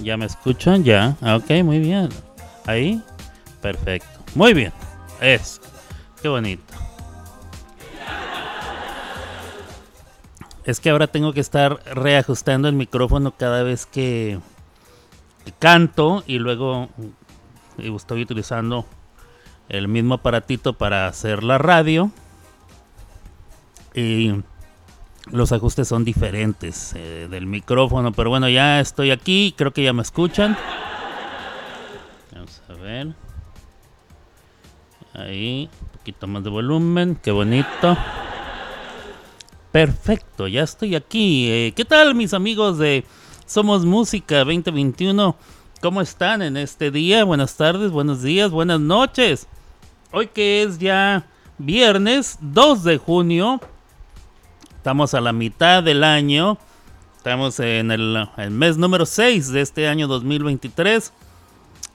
¿ya me escuchan? Ya, ah, ok, muy bien. Ahí, perfecto. Muy bien, eso, qué bonito. Es que ahora tengo que estar reajustando el micrófono cada vez que canto y luego estoy utilizando el mismo aparatito para hacer la radio. Y los ajustes son diferentes eh, del micrófono. Pero bueno, ya estoy aquí. Creo que ya me escuchan. Vamos a ver. Ahí, un poquito más de volumen. Qué bonito. Perfecto, ya estoy aquí. Eh, ¿Qué tal mis amigos de Somos Música 2021? ¿Cómo están en este día? Buenas tardes, buenos días, buenas noches. Hoy que es ya viernes 2 de junio. Estamos a la mitad del año. Estamos en el, mes número 6 de este año 2023.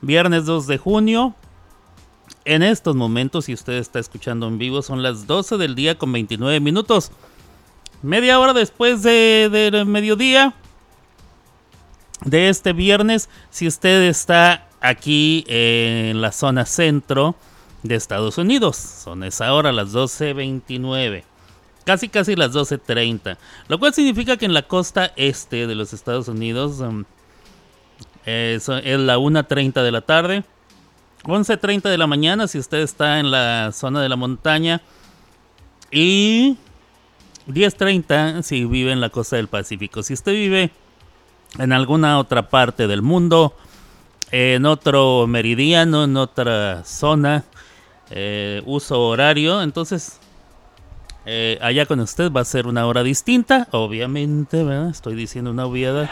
Viernes 2 de junio. En estos momentos, si usted está escuchando en vivo, son las 12 del día con 29 minutos. Media hora después de, del mediodía de este viernes, si usted está aquí en la zona centro de Estados Unidos, son esa hora, las 12.29 casi casi las 12.30, lo cual significa que en la costa este de los Estados Unidos um, es, es, la 1.30 de la tarde, 11.30 de la mañana si usted está en la zona de la montaña. Y 10.30 si vive en la costa del Pacífico. Si usted vive en alguna otra parte del mundo, en otro meridiano, en otra zona, eh, uso horario, entonces eh, allá con usted va a ser una hora distinta, obviamente, ¿verdad? estoy diciendo una obviedad.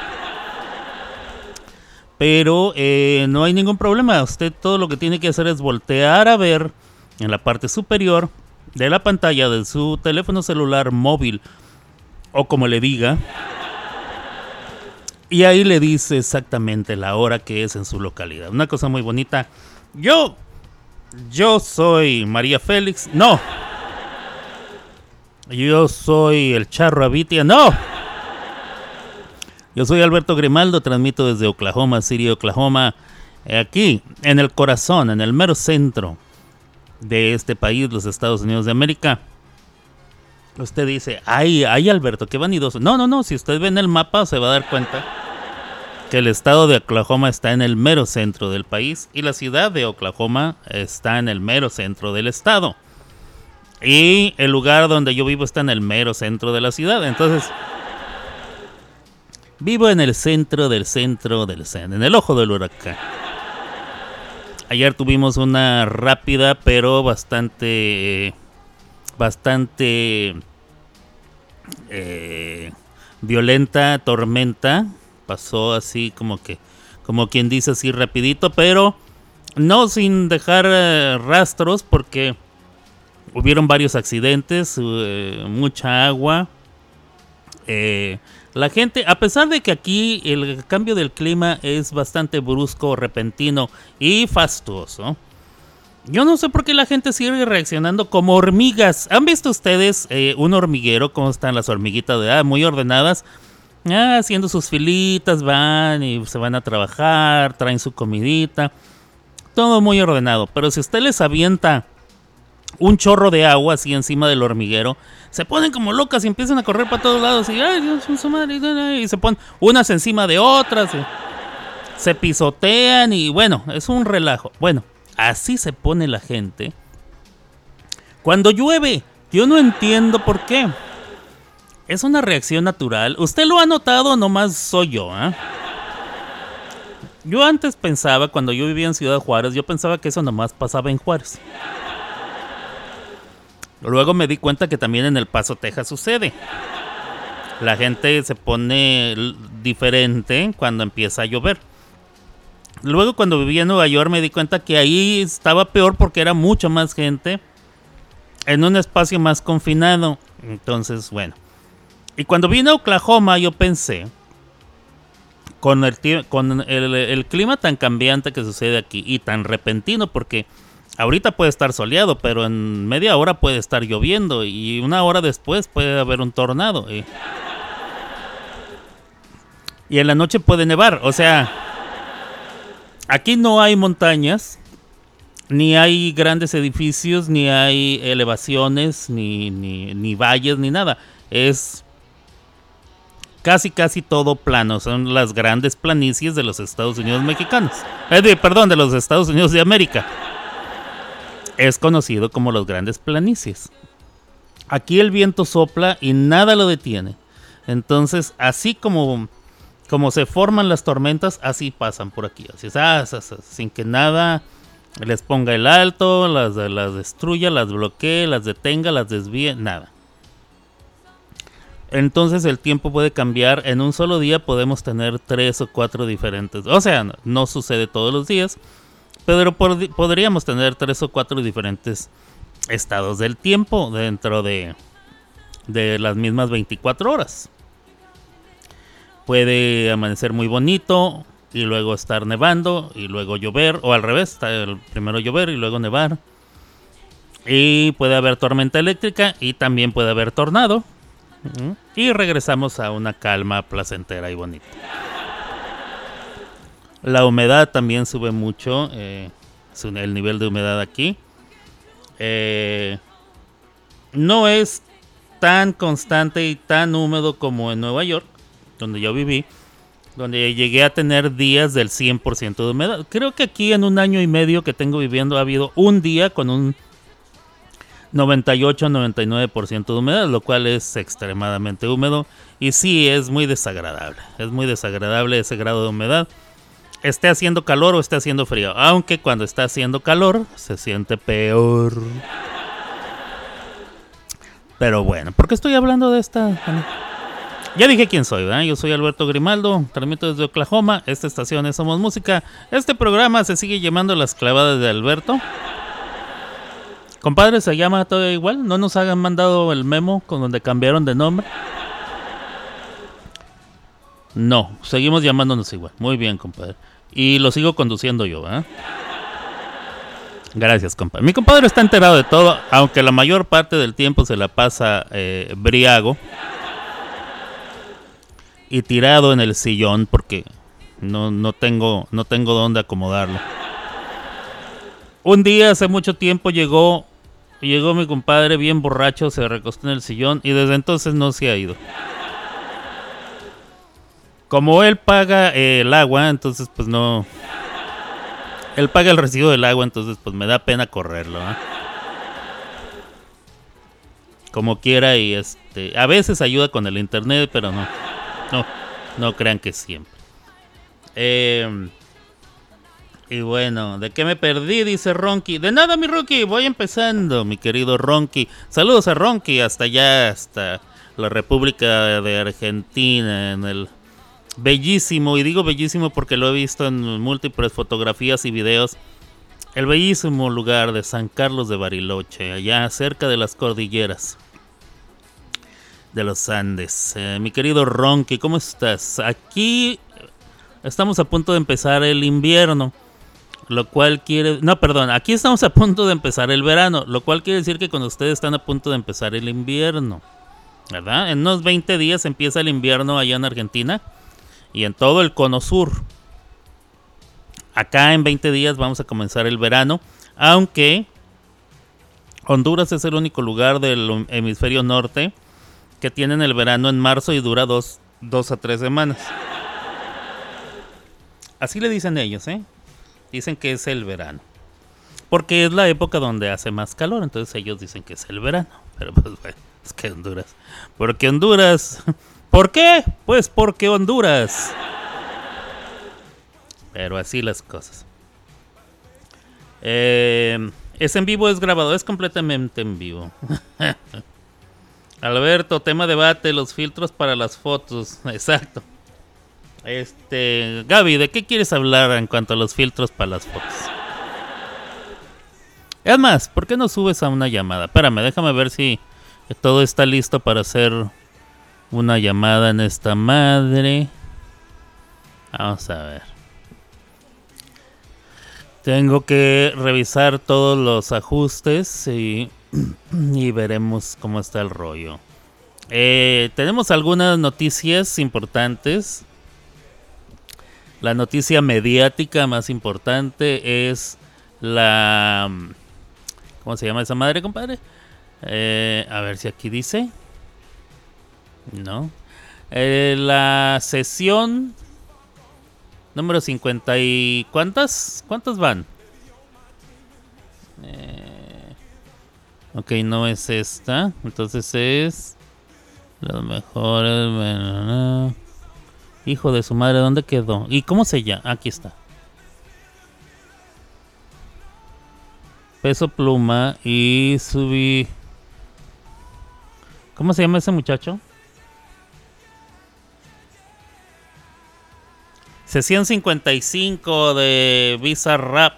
Pero eh, no hay ningún problema, usted todo lo que tiene que hacer es voltear a ver en la parte superior de la pantalla de su teléfono celular móvil o como le diga. Y ahí le dice exactamente la hora que es en su localidad. Una cosa muy bonita. Yo, yo soy María Félix. No. Yo soy el Charro Abitia. No. Yo soy Alberto Grimaldo. Transmito desde Oklahoma City, Oklahoma. Aquí, en el corazón, en el mero centro de este país, los Estados Unidos de América. Usted dice, ay, ay Alberto, qué vanidoso. No, no, no, si usted ve en el mapa se va a dar cuenta que el estado de Oklahoma está en el mero centro del país y la ciudad de Oklahoma está en el mero centro del estado. Y el lugar donde yo vivo está en el mero centro de la ciudad. Entonces, vivo en el centro del centro del centro, en el ojo del huracán. Ayer tuvimos una rápida pero bastante bastante eh, violenta tormenta. Pasó así como que como quien dice así rapidito, pero no sin dejar eh, rastros porque hubieron varios accidentes, eh, mucha agua. Eh, la gente, a pesar de que aquí el cambio del clima es bastante brusco, repentino y fastuoso, yo no sé por qué la gente sigue reaccionando como hormigas. ¿Han visto ustedes eh, un hormiguero? ¿Cómo están las hormiguitas de muy ordenadas? Ah, haciendo sus filitas, van y se van a trabajar, traen su comidita. Todo muy ordenado. Pero si usted les avienta un chorro de agua así encima del hormiguero, se ponen como locas y empiezan a correr para todos lados y, y se ponen unas encima de otras, se pisotean y bueno, es un relajo. Bueno, así se pone la gente cuando llueve. Yo no entiendo por qué. Es una reacción natural. ¿Usted lo ha notado? Nomás soy yo, ¿eh? Yo antes pensaba, cuando yo vivía en Ciudad Juárez, yo pensaba que eso nomás pasaba en Juárez. Luego me di cuenta que también en El Paso, Texas sucede. La gente se pone diferente cuando empieza a llover. Luego cuando vivía en Nueva York me di cuenta que ahí estaba peor porque era mucha más gente en un espacio más confinado. Entonces, bueno. Y cuando vine a Oklahoma yo pensé, con el, con el, el clima tan cambiante que sucede aquí y tan repentino porque Ahorita puede estar soleado, pero en media hora puede estar lloviendo y una hora después puede haber un tornado. Y, y en la noche puede nevar. O sea, aquí no hay montañas, ni hay grandes edificios, ni hay elevaciones, ni, ni, ni valles, ni nada. Es casi casi todo plano. Son las grandes planicies de los Estados Unidos mexicanos. Eh, perdón, de los Estados Unidos de América. Es conocido como los grandes planicies. Aquí el viento sopla y nada lo detiene. Entonces, así como, como se forman las tormentas, así pasan por aquí. Así, sin que nada les ponga el alto, las, las destruya, las bloquee, las detenga, las desvíe, nada. Entonces el tiempo puede cambiar. En un solo día podemos tener tres o cuatro diferentes. O sea, no, sucede todos los días. Pero podríamos tener tres o cuatro diferentes estados del tiempo dentro de, de las mismas 24 horas. Puede amanecer muy bonito y luego estar nevando y luego llover. O al revés, primero llover y luego nevar. Y puede haber tormenta eléctrica y también puede haber tornado. Y regresamos a una calma placentera y bonita. La humedad también sube mucho, eh, el nivel de humedad aquí. Eh, no es tan constante y tan húmedo como en Nueva York, donde yo viví, donde llegué a tener días del 100% de humedad. Creo que aquí en un año y medio que tengo viviendo ha habido un día con un 98-99% de humedad, lo cual es extremadamente húmedo y sí es muy desagradable. Es muy desagradable ese grado de humedad. Esté haciendo calor o esté haciendo frío, aunque cuando está haciendo calor se siente peor. Pero bueno, ¿por qué estoy hablando de esta? Ya dije quién soy, ¿verdad? Yo soy Alberto Grimaldo, transmito desde Oklahoma. Esta estación es Somos Música. Este programa se sigue llamando Las Clavadas de Alberto. Compadre, ¿se llama todavía igual? ¿No nos hagan mandado el memo con donde cambiaron de nombre? No, seguimos llamándonos igual. Muy bien, compadre. Y lo sigo conduciendo yo, ¿eh? Gracias, compadre. Mi compadre está enterado de todo, aunque la mayor parte del tiempo se la pasa eh, briago y tirado en el sillón porque no, no tengo no tengo dónde acomodarlo. Un día hace mucho tiempo llegó Llegó mi compadre bien borracho, se recostó en el sillón y desde entonces no se ha ido. Como él paga eh, el agua, entonces pues no... Él paga el recibo del agua, entonces pues me da pena correrlo. ¿eh? Como quiera y este... A veces ayuda con el internet, pero no. No, no crean que siempre. Eh, y bueno, ¿de qué me perdí? Dice Ronky. De nada, mi Ronky, voy empezando, mi querido Ronky. Saludos a Ronky hasta allá, hasta la República de Argentina, en el bellísimo, y digo bellísimo porque lo he visto en múltiples fotografías y videos, el bellísimo lugar de San Carlos de Bariloche, allá cerca de las cordilleras de los Andes. Eh, mi querido Ronky, ¿cómo estás? Aquí estamos a punto de empezar el invierno. Lo cual quiere... No, perdón, aquí estamos a punto de empezar el verano, lo cual quiere decir que con ustedes están a punto de empezar el invierno. ¿Verdad? En unos 20 días empieza el invierno allá en Argentina y en todo el cono sur. Acá en 20 días vamos a comenzar el verano, aunque Honduras es el único lugar del hemisferio norte que tienen el verano en marzo y dura dos, dos a tres semanas. Así le dicen ellos, ¿eh? Dicen que es el verano. Porque es la época donde hace más calor, entonces ellos dicen que es el verano. Pero pues bueno, es que Honduras. Porque Honduras... ¿Por qué? Pues porque Honduras. Pero así las cosas. Eh, es en vivo, es grabado, es completamente en vivo. Alberto, tema debate, los filtros para las fotos. Exacto. Este, Gaby, ¿de qué quieres hablar en cuanto a los filtros para las fotos? Es más, ¿por qué no subes a una llamada? Espérame, déjame ver si todo está listo para hacer una llamada en esta madre. Vamos a ver. Tengo que revisar todos los ajustes y, y veremos cómo está el rollo. Eh, tenemos algunas noticias importantes. La noticia mediática más importante es la... ¿Cómo se llama esa madre, compadre? Eh, a ver si aquí dice. No. Eh, la sesión número 50 y... ¿Cuántas? ¿Cuántas van? Eh, ok, no es esta. Entonces es... Los mejores... Hijo de su madre, ¿dónde quedó? ¿Y cómo se llama? Aquí está. Peso pluma y subí... ¿Cómo se llama ese muchacho? Sesión 55 de Visa Rap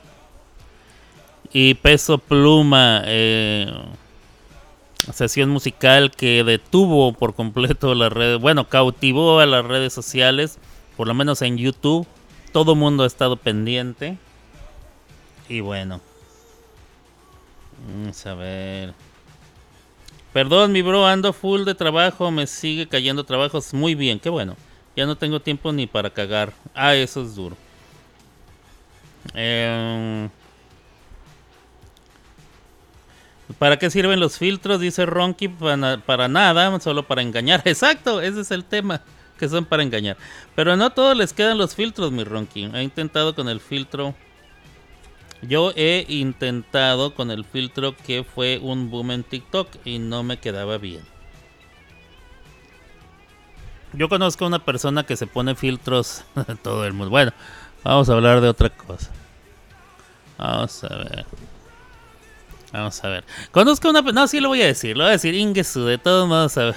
y Peso Pluma. Eh, sesión musical que detuvo por completo las redes, bueno, cautivó a las redes sociales, por lo menos en YouTube. Todo mundo ha estado pendiente. Y bueno. Vamos a ver. Perdón, mi bro, ando full de trabajo, me sigue cayendo trabajos. Muy bien, qué bueno. Ya no tengo tiempo ni para cagar. Ah, eso es duro. Eh, ¿Para qué sirven los filtros? Dice Ronky. Para, nada, solo para engañar. Exacto, ese es el tema. Que son para engañar. Pero no todos les quedan los filtros, mi Ronky. He intentado con el filtro. Yo he intentado con el filtro que fue un boom en TikTok y no me quedaba bien. Yo conozco a una persona que se pone filtros todo el mundo. Bueno, vamos a hablar de otra cosa. Vamos a ver. Vamos a ver. Conozco una... No, sí lo voy a decir. Lo voy a decir Ingesu. De todos modos, a ver.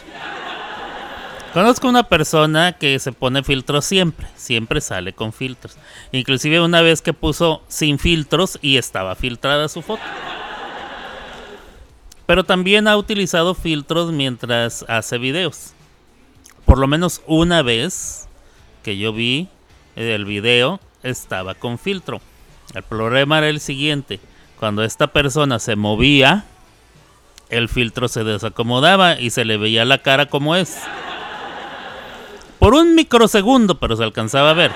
Conozco una persona que se pone filtros siempre. Siempre sale con filtros. Inclusive una vez que puso sin filtros y estaba filtrada su foto. Pero también ha utilizado filtros mientras hace videos. Por lo menos una vez que yo vi el video estaba con filtro. El problema era el siguiente cuando esta persona se movía, el filtro se desacomodaba y se le veía la cara como es. Por un microsegundo, pero se alcanzaba a ver.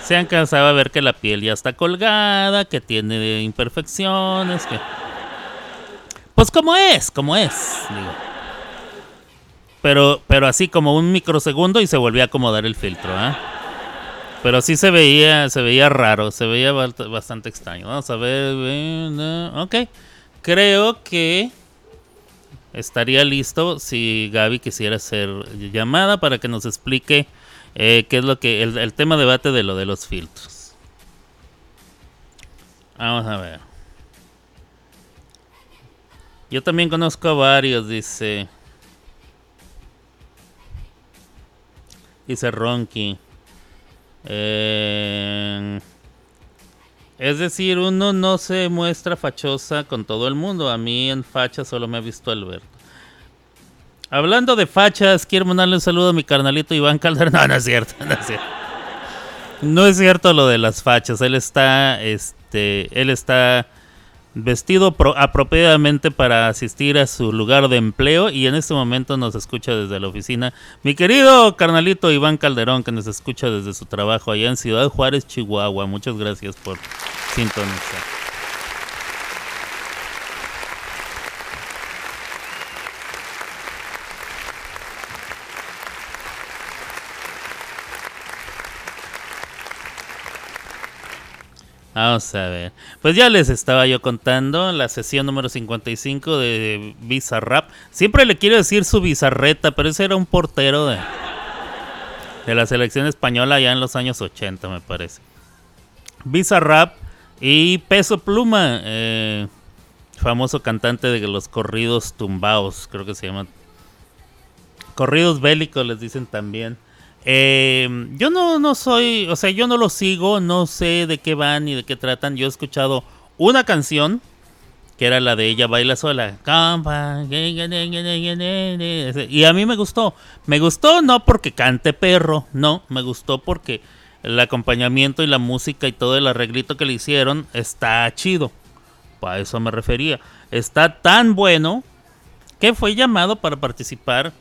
Se alcanzaba a ver que la piel ya está colgada, que tiene imperfecciones, que... Pues como es, como es, Pero, pero así como un microsegundo y se volvía a acomodar el filtro, ¿eh? Pero sí se veía, se veía raro, se veía bastante extraño. Vamos a ver. Ok. Creo que estaría listo si Gaby quisiera hacer llamada para que nos explique eh, qué es lo que. El, el tema debate de lo de los filtros. Vamos a ver. Yo también conozco a varios, dice. Dice Ronky. Eh, es decir, uno no se muestra fachosa con todo el mundo. A mí en facha solo me ha visto Alberto. Hablando de fachas, quiero mandarle un saludo a mi carnalito Iván Calderón. No, no es cierto, no es cierto. No es cierto lo de las fachas. Él está, este, él está vestido apropiadamente para asistir a su lugar de empleo y en este momento nos escucha desde la oficina mi querido carnalito Iván Calderón que nos escucha desde su trabajo allá en Ciudad Juárez, Chihuahua. Muchas gracias por sintonizar. Vamos a ver. Pues ya les estaba yo contando la sesión número 55 de Bizarrap. Siempre le quiero decir su bizarreta, pero ese era un portero de, de la selección española ya en los años 80, me parece. Bizarrap y Peso Pluma, eh, famoso cantante de los corridos tumbados, creo que se llaman. Corridos bélicos les dicen también. Eh, yo no, no soy, o sea, yo no lo sigo, no sé de qué van ni de qué tratan. Yo he escuchado una canción que era la de ella baila sola. Y a mí me gustó. Me gustó no porque cante perro, no, me gustó porque el acompañamiento y la música y todo el arreglito que le hicieron está chido. Para eso me refería. Está tan bueno que fue llamado para participar,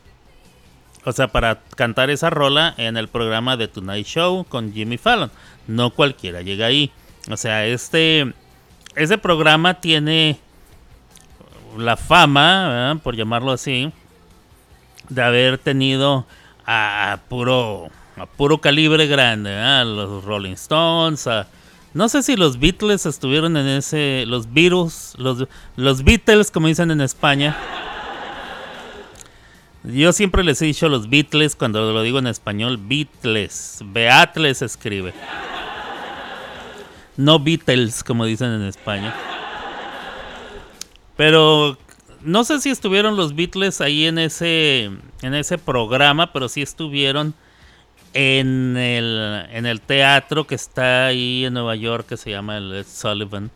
o sea, para cantar esa rola en el programa de Tonight Show con Jimmy Fallon. No cualquiera llega ahí. O sea, este, ese programa tiene la fama, por llamarlo así, de haber tenido a puro, a puro calibre grande, los Rolling Stones, no sé si los Beatles estuvieron en ese, los virus, los, los Beatles, como dicen en España. Yo siempre les he dicho los Beatles cuando lo digo en español, Beatles, Beatles escribe. No Beatles, como dicen en España. Pero no sé si estuvieron los Beatles ahí en ese, en ese programa, pero sí estuvieron en el, en el teatro que está ahí en Nueva York, que se llama el Sullivan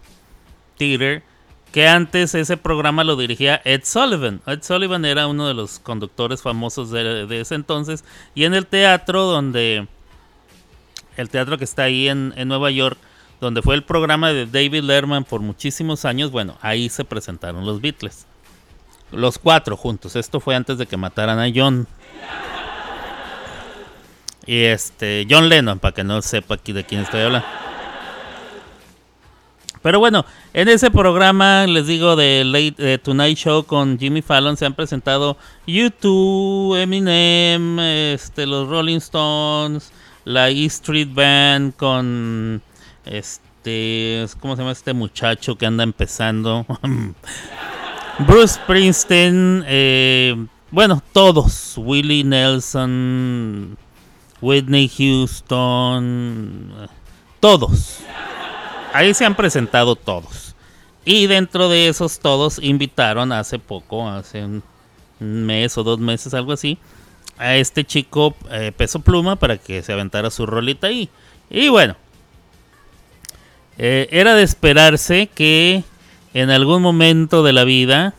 Theater, que antes ese programa lo dirigía Ed Sullivan. Ed Sullivan era uno de los conductores famosos de, ese entonces, y en el teatro donde, el teatro que está ahí en, en Nueva York, donde fue el programa de David Lerman por muchísimos años, bueno, ahí se presentaron los Beatles. Los cuatro juntos. Esto fue antes de que mataran a John. Y este, John Lennon, para que no sepa aquí de quién estoy hablando. Pero bueno, en ese programa, les digo, de Late Tonight Show con Jimmy Fallon se han presentado YouTube, Eminem, este, los Rolling Stones, la E Street Band con este, ¿cómo se llama este muchacho que anda empezando? Bruce Springsteen, eh, bueno, todos, Willie Nelson, Whitney Houston, todos. Ahí se han presentado todos. Y dentro de esos todos invitaron hace poco, hace un mes o dos meses, algo así, a este chico eh, Peso Pluma para que se aventara su rolita ahí. Y bueno, eh, era de esperarse que en algún momento de la vida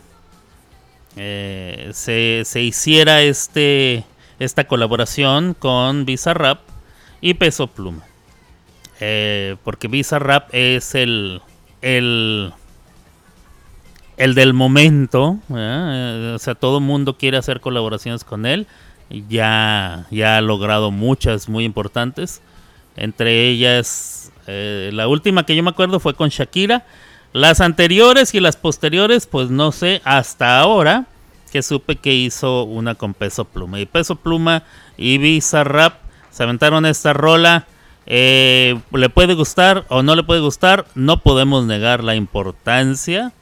eh, se, hiciera este, esta colaboración con Bizarrap y Peso Pluma. Eh, porque Bizarrap es el, el, el del momento. o sea, todo el mundo quiere hacer colaboraciones con él. Ya, ya ha logrado muchas muy importantes. Entre ellas, la última que yo me acuerdo fue con Shakira las anteriores y las posteriores, pues no sé, hasta ahora que supe que hizo una con Peso Pluma. Y Peso Pluma y Visa Rap se aventaron esta rola. Eh, le puede gustar o no le puede gustar, no podemos negar la importancia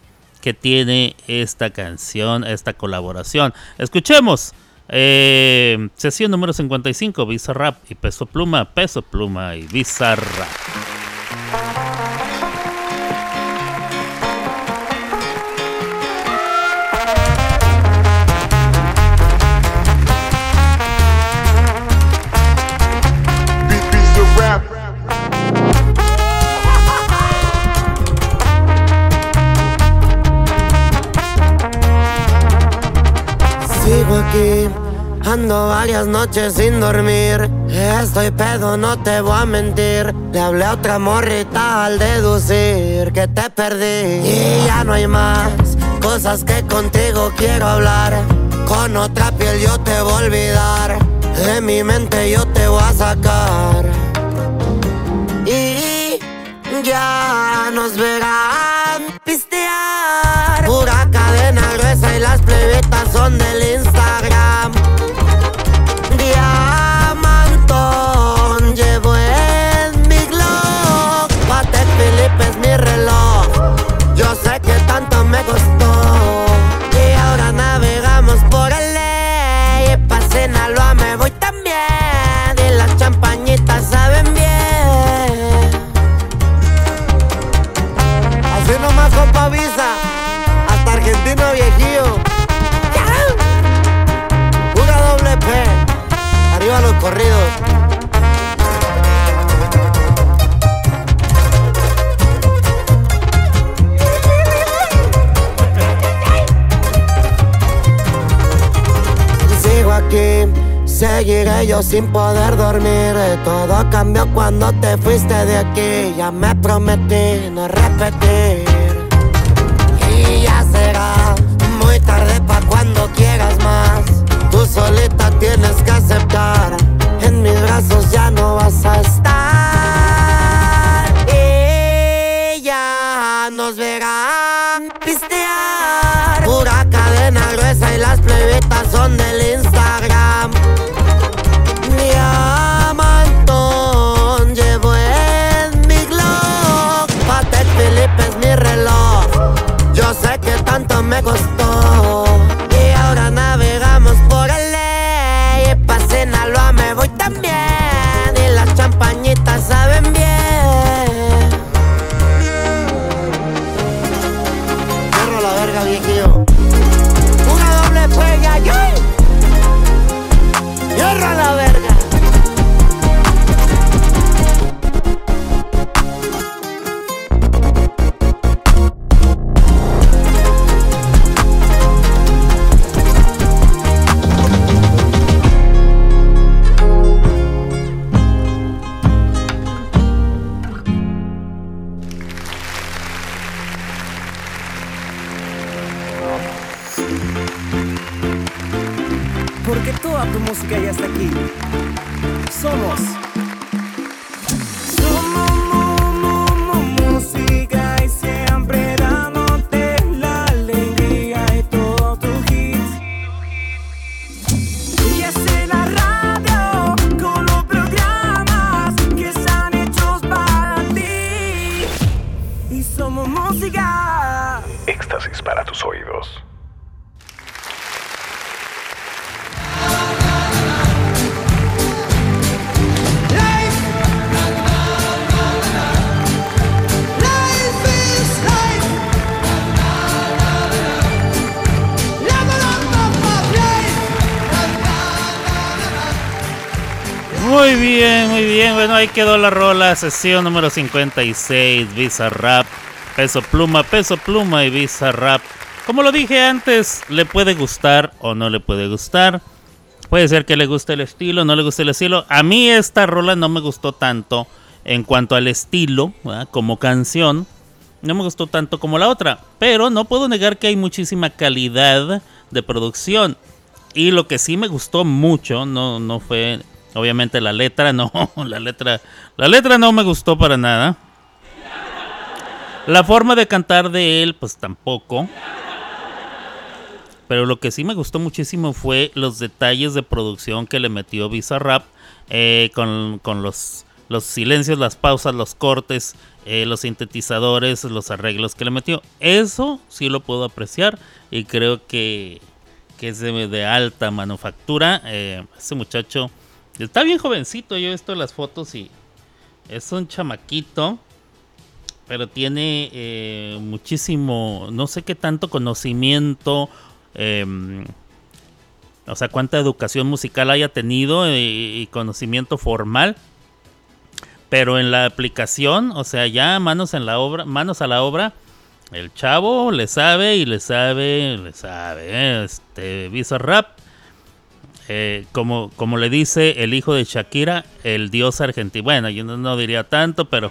que tiene esta canción, esta colaboración. Escuchemos. Eh, sesión número 55, Visa Rap y Peso Pluma, Peso Pluma y Visa Ando varias noches sin dormir. Estoy pedo, no te voy a mentir. Le hablé a otra morrita al deducir que te perdí. Y ya no hay más cosas que contigo quiero hablar. Con otra piel yo te voy a olvidar. De mi mente yo te voy a sacar. Y ya nos verán pistear. Pura cadena gruesa y las plebitas son del Instagram. Tanto yo sin poder dormir. Todo cambió cuando te fuiste de aquí. Ya me prometí no repetir. Y ya será muy tarde para cuando quieras más. Tú solita tienes que aceptar. En mis brazos ya no vas a estar. Y ya nos verán pistear. Pura cadena gruesa y las plebitas son del me costó. Quedó la rola, sesión número 56, Visa Rap, Peso Pluma, Peso Pluma y Visa Rap. Como lo dije antes, le puede gustar o no le puede gustar. Puede ser que le guste el estilo, no le guste el estilo. A mí esta rola no me gustó tanto en cuanto al estilo, como canción. No me gustó tanto como la otra. Pero no puedo negar que hay muchísima calidad de producción. Y lo que sí me gustó mucho, no, no fue obviamente la letra, no, la letra, la letra no me gustó para nada. La forma de cantar de él, pues tampoco. Pero lo que sí me gustó muchísimo fue los detalles de producción que le metió Bizarrap eh, con, con los, los silencios, las pausas, los cortes, eh, los sintetizadores, los arreglos que le metió. Eso sí lo puedo apreciar y creo que, que es de, de alta manufactura. Eh, ese muchacho está bien jovencito. Yo he visto las fotos y es un chamaquito. Pero tiene eh, muchísimo, no sé qué tanto conocimiento eh, o sea, cuánta educación musical haya tenido y, y, conocimiento formal. Pero en la aplicación, o sea, ya manos en la obra, manos a la obra, el chavo le sabe y le sabe, le sabe, ¿eh? este Visa Rap. Eh, como, como le dice el hijo de Shakira, el dios argentino. Bueno, yo no, diría tanto, pero.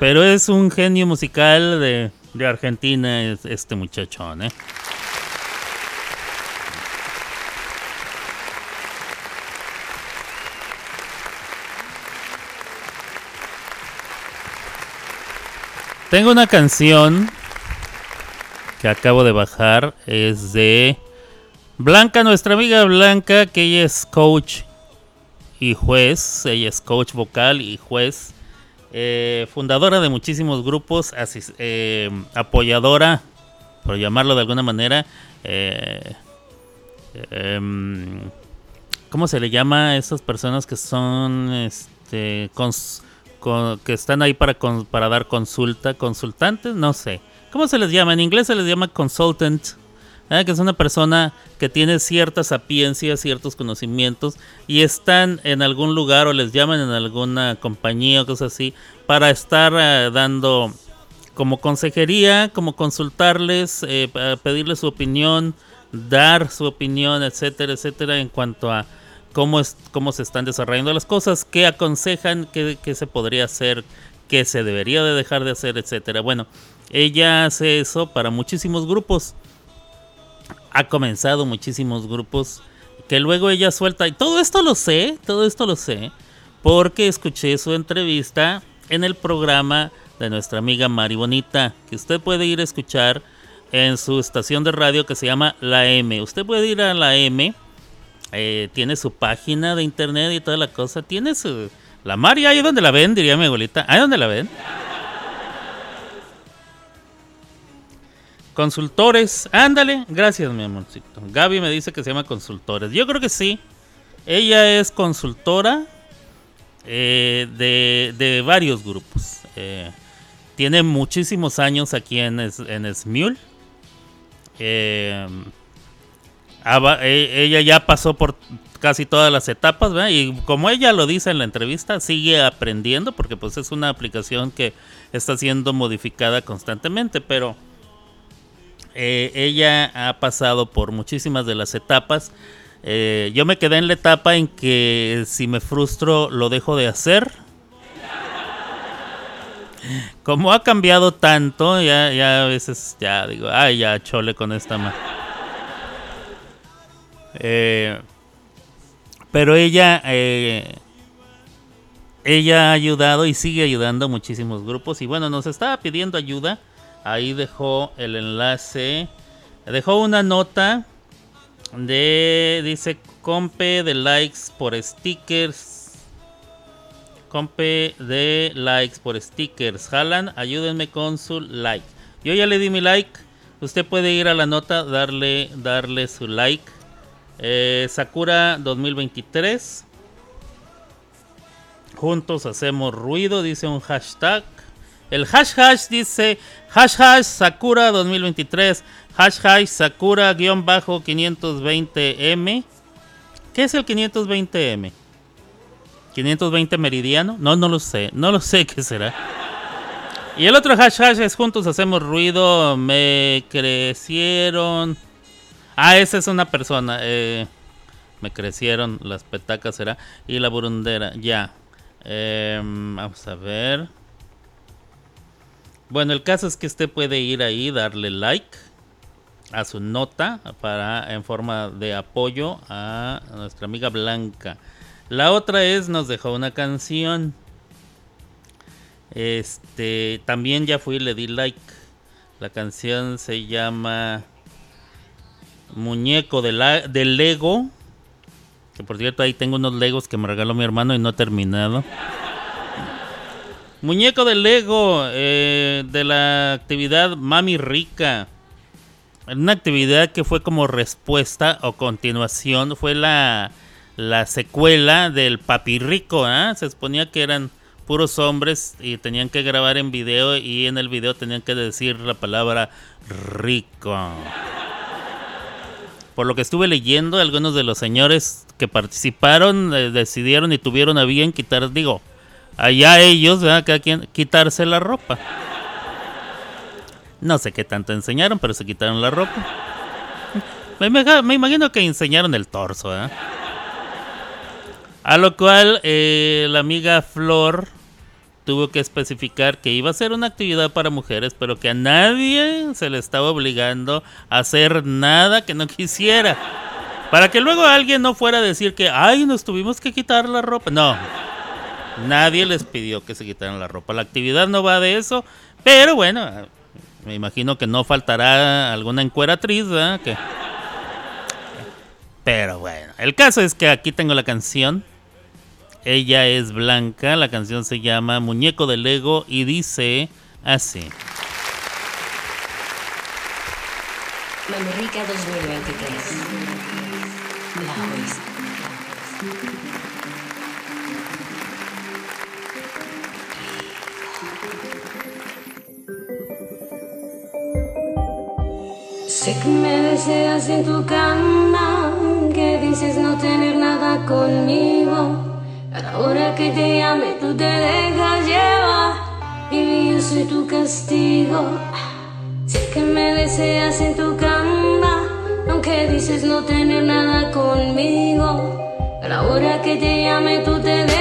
Pero es un genio musical de, de Argentina, este muchachón, ¿eh? Tengo una canción que acabo de bajar. Es de Blanca, nuestra amiga Blanca, que ella es coach y juez. Ella es coach vocal y juez. Eh, fundadora de muchísimos grupos. Eh, apoyadora, por llamarlo de alguna manera. Eh, ¿Cómo se le llama a esas personas que son este, que están ahí para, para dar consulta, consultantes, no sé. ¿Cómo se les llama? En inglés se les llama consultant, ¿eh? que es una persona que tiene cierta sapiencia, ciertos conocimientos y están en algún lugar o les llaman en alguna compañía o cosas así para estar uh, dando como consejería, como consultarles, eh, pedirles su opinión, dar su opinión, etcétera, etcétera, en cuanto a cómo, es, cómo se están desarrollando las cosas, qué aconsejan, qué, qué se podría hacer, qué se debería de dejar de hacer, etcétera. Bueno, ella hace eso para muchísimos grupos. Ha comenzado muchísimos grupos que luego ella suelta. Y todo esto lo sé, todo esto lo sé, porque escuché su entrevista en el programa de nuestra amiga Mari Bonita, que usted puede ir a escuchar en su estación de radio que se llama La M. Usted puede ir a La M, eh, tiene su página de internet y toda la cosa, tiene su... La Mari, ahí donde la ven, diría mi abuelita, ahí donde la ven. Consultores, ándale, gracias mi amorcito. Gaby me dice que se llama consultores. Yo creo que sí. Ella es consultora eh, de, de varios grupos. Eh, tiene muchísimos años aquí en, en Smule. Eh, ella ya pasó por casi todas las etapas, ¿verdad? Y como ella lo dice en la entrevista, sigue aprendiendo porque pues es una aplicación que está siendo modificada constantemente, pero eh, ella ha pasado por muchísimas de las etapas. Eh, yo me quedé en la etapa en que si me frustro lo dejo de hacer. Como ha cambiado tanto, ya, ya a veces ya digo, ay, ya chole con esta ma. Eh, pero ella, ella ha ayudado y sigue ayudando a muchísimos grupos. Y bueno, nos estaba pidiendo ayuda. Ahí dejó el enlace. Dejó una nota de, dice, compe de likes por stickers. Compe de likes por stickers. Jalan, ayúdenme con su like. Yo ya le di mi like. Usted puede ir a la nota, darle, darle su like. Eh, Sakura 2023. Juntos hacemos ruido, dice un hashtag. El hash hash dice hash hash Sakura 2023. Hash hash Sakura guion bajo 520M. ¿Qué es el 520M? ¿520 meridiano? No, no lo sé. No lo sé qué será. Y el otro hash hash es juntos hacemos ruido. Me crecieron. Ah, esa es una persona. eh, me crecieron las petacas, será. Y la burundera, ya. Em, vamos a ver. Bueno, el caso es que usted puede ir ahí, darle like a su nota para en forma de apoyo a nuestra amiga Blanca. La otra es nos dejó una canción. Este, también ya fui y le di like. La canción se llama Muñeco de, la, de Lego. Que por cierto, ahí tengo unos Legos que me regaló mi hermano y no he terminado. Muñeco de Lego eh, de la actividad Mami Rica. Una actividad que fue como respuesta o continuación. Fue la, la secuela del Papi Rico. ¿ah? Se exponía que eran puros hombres y tenían que grabar en video y en el video tenían que decir la palabra rico. Por lo que estuve leyendo, algunos de los señores que participaron eh, decidieron y tuvieron a bien quitar, digo, allá ellos, ¿verdad? Cada quien quitarse la ropa. No sé qué tanto enseñaron, pero se quitaron la ropa. Me, me imagino que enseñaron el torso, ¿verdad? A lo cual eh, la amiga Flor tuvo que especificar que iba a ser una actividad para mujeres, pero que a nadie se le estaba obligando a hacer nada que no quisiera. Para que luego alguien no fuera a decir que, ay, nos tuvimos que quitar la ropa. No, nadie les pidió que se quitaran la ropa. La actividad no va de eso, pero bueno, me imagino que no faltará alguna encueratriz, ¿verdad? Pero bueno, el caso es que aquí tengo la canción. Ella es Blanca, la canción se llama Muñeco de Lego y dice así. Mamerica 2023. Sé que me deseas en tu cama, que dices no tener nada conmigo. Ahora que te llame, tú te dejas llevar y yo soy tu castigo. Sé que me deseas en tu cama, aunque dices no tener nada conmigo. A la hora que te llame tú te dejas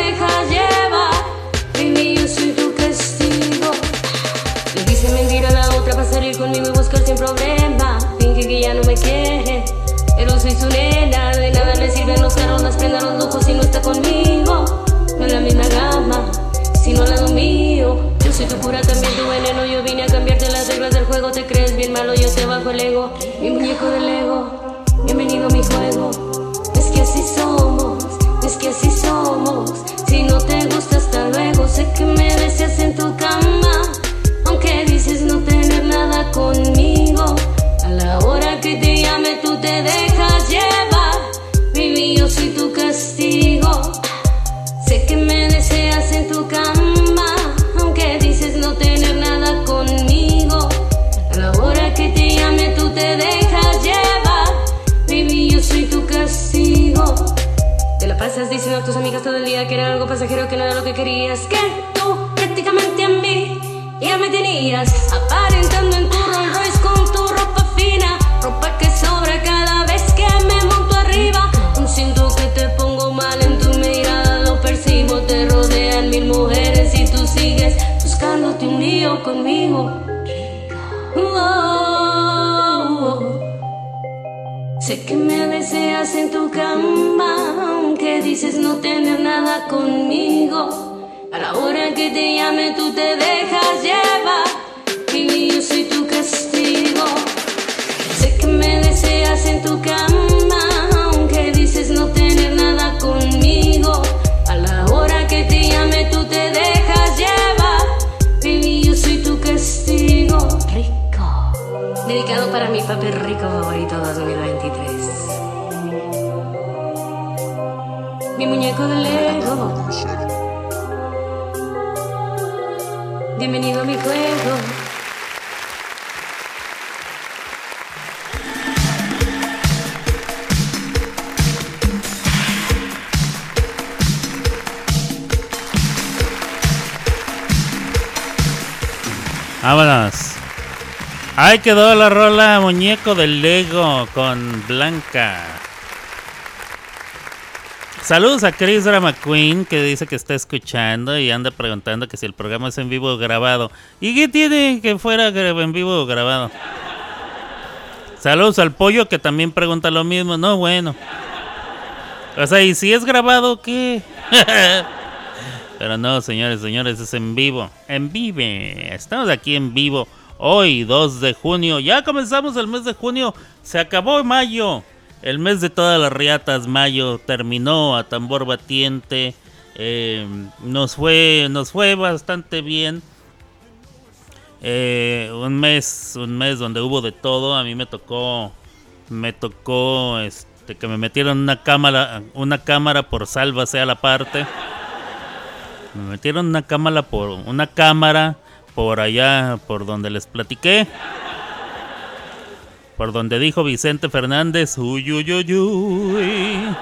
nena. De nada le sirven los carros, las prendas, los lujos si no está conmigo. No es la misma gama, sino al lado mío. Yo soy tu cura, también tu veneno. Yo vine a cambiarte las reglas del juego. Te crees bien malo, yo te bajo el ego. Mi muñeco del ego, bienvenido a mi juego. Es que así somos, es que así somos. Si no te gusta, hasta luego. Sé que me deseas en tu cama. Aunque dices no tener nada conmigo. Que te llame, tú te dejas llevar. Baby, yo soy tu castigo. Sé que me deseas en tu cama. Aunque dices no tener nada conmigo. A la hora que te llame, tú te dejas llevar. Baby, yo soy tu castigo. Te la pasas diciendo a tus amigas todo el día que era algo pasajero, que no era lo que querías. Que tú prácticamente a mí ya me tenías aparentando mil mujeres y tú sigues buscándote un lío conmigo. Oh. Sé que me deseas en tu cama, aunque dices no tener nada conmigo. A la hora que te llame tú te dejas llevar, y yo soy tu castigo. Sé que me deseas en tu cama, Dedicado para mi papi rico favorito 2023. Mi muñeco de Lego. Bienvenido a mi juego. Vámonos. Ahí quedó la rola muñeco del Lego con Blanca. Saludos a Chris Drama Queen que dice que está escuchando y anda preguntando que si el programa es en vivo o grabado. ¿Y qué tiene que fuera en vivo o grabado? Saludos al pollo que también pregunta lo mismo. No, bueno. O sea, ¿y si es grabado qué? Pero no, señores, señores, es en vivo. En vive. Estamos aquí en vivo. Hoy, 2 de junio. Ya comenzamos el mes de junio. Se acabó mayo. El mes de todas las riatas. Mayo terminó a tambor batiente. Eh, nos fue, nos fue bastante bien. Eh, un mes, un mes donde hubo de todo. A mí me tocó, me tocó, este, que me metieron una cámara, una cámara por sálvase a la parte. Me metieron una cámara por una cámara por allá, por donde les platiqué. Por donde dijo Vicente Fernández, uy, uy, uy, uy.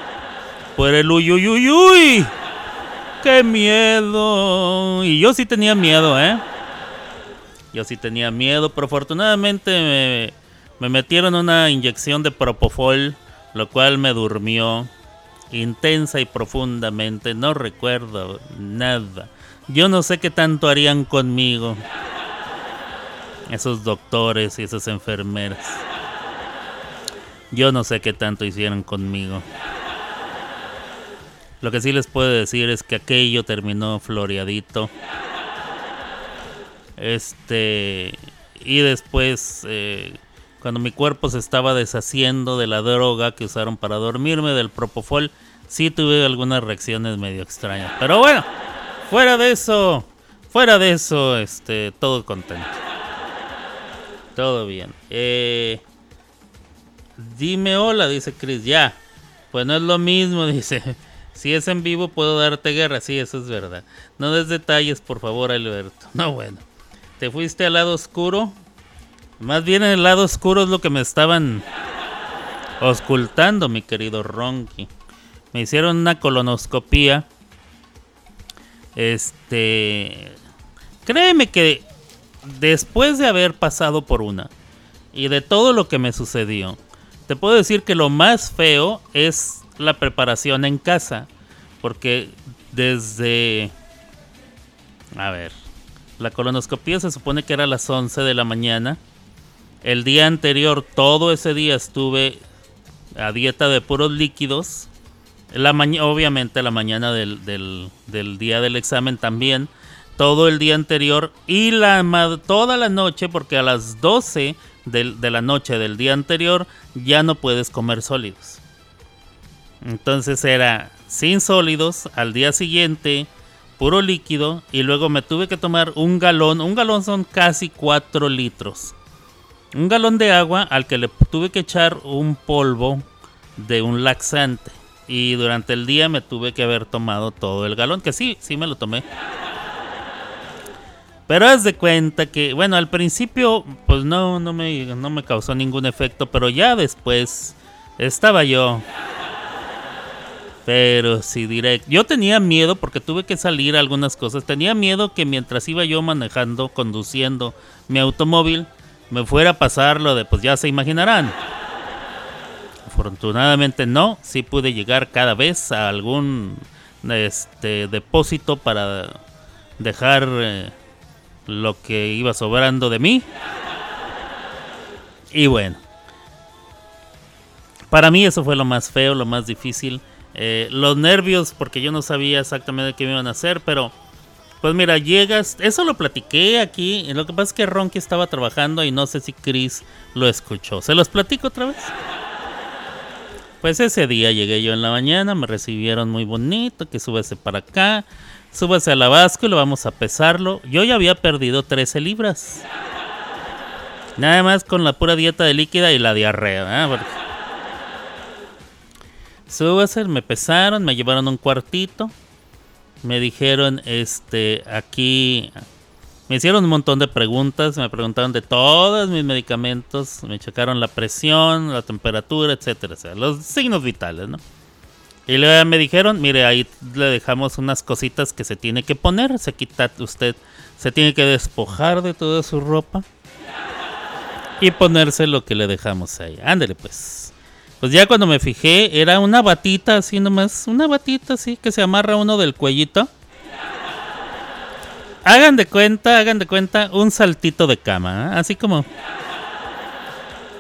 Por el uy, uy, uy, uy. ¡Qué miedo! Y yo sí tenía miedo, ¿eh? Yo sí tenía miedo, pero afortunadamente me, me metieron una inyección de Propofol, lo cual me durmió intensa y profundamente. No recuerdo nada. Yo no sé qué tanto harían conmigo. Esos doctores y esas enfermeras. Yo no sé qué tanto hicieron conmigo. Lo que sí les puedo decir es que aquello terminó floreadito. Este. Y después, eh, cuando mi cuerpo se estaba deshaciendo de la droga que usaron para dormirme, del Propofol, sí tuve algunas reacciones medio extrañas. Pero bueno, fuera de eso, fuera de eso, este, todo contento. Todo bien. Eh, dime hola, dice Chris. Ya. Pues no es lo mismo, dice. Si es en vivo puedo darte guerra. Sí, eso es verdad. No des detalles, por favor, Alberto. No, bueno. Te fuiste al lado oscuro. Más bien el lado oscuro es lo que me estaban oscultando, mi querido Ronky. Me hicieron una colonoscopía. Este. Créeme que después de haber pasado por una y de todo lo que me sucedió, te puedo decir que lo más feo es la preparación en casa. Porque desde... A ver. La colonoscopia se supone que era a las 11 de la mañana. El día anterior, todo ese día estuve a dieta de puros líquidos. Obviamente la mañana del, día del examen también. Todo el día anterior y toda la noche, porque a las 12 del- de la noche del día anterior ya no puedes comer sólidos. Entonces era sin sólidos, al día siguiente puro líquido y luego me tuve que tomar un galón. Un galón son casi 4 litros. Un galón de agua al que le tuve que echar un polvo de un laxante. Y durante el día me tuve que haber tomado todo el galón, que sí, sí me lo tomé. Pero haz de cuenta que, bueno, al principio pues no, no, me, no me causó ningún efecto, pero ya después estaba yo. Pero sí, directo. Yo tenía miedo porque tuve que salir a algunas cosas. Tenía miedo que mientras iba yo manejando, conduciendo mi automóvil, me fuera a pasar lo de, pues ya se imaginarán. Afortunadamente no, sí pude llegar cada vez a algún este depósito para dejar eh, lo que iba sobrando de mí. Y bueno, para mí eso fue lo más feo, lo más difícil. Eh, los nervios, porque yo no sabía exactamente qué me iban a hacer, pero pues mira, llegas, eso lo platiqué aquí. Lo que pasa es que Ronky estaba trabajando y no sé si Chris lo escuchó. ¿Se los platico otra vez? Pues ese día llegué yo en la mañana, me recibieron muy bonito, que súbese para acá, súbase a la báscula, vamos a pesarlo. Yo ya había perdido 13 libras. Nada más con la pura dieta de líquida y la diarrea. Porque- Súbase, me pesaron, me llevaron a un cuartito. Me dijeron, este, aquí... Me hicieron un montón de preguntas, me preguntaron de todos mis medicamentos, me checaron la presión, la temperatura, etcétera, o sea, los signos vitales, ¿no? Y luego me dijeron, mire, ahí le dejamos unas cositas que se tiene que poner, se quita usted, se tiene que despojar de toda su ropa y ponerse lo que le dejamos ahí. Ándele pues. Pues ya cuando me fijé, era una batita así nomás, una batita así que se amarra uno del cuellito. Hagan de cuenta, hagan de cuenta un saltito de cama, ¿eh? así como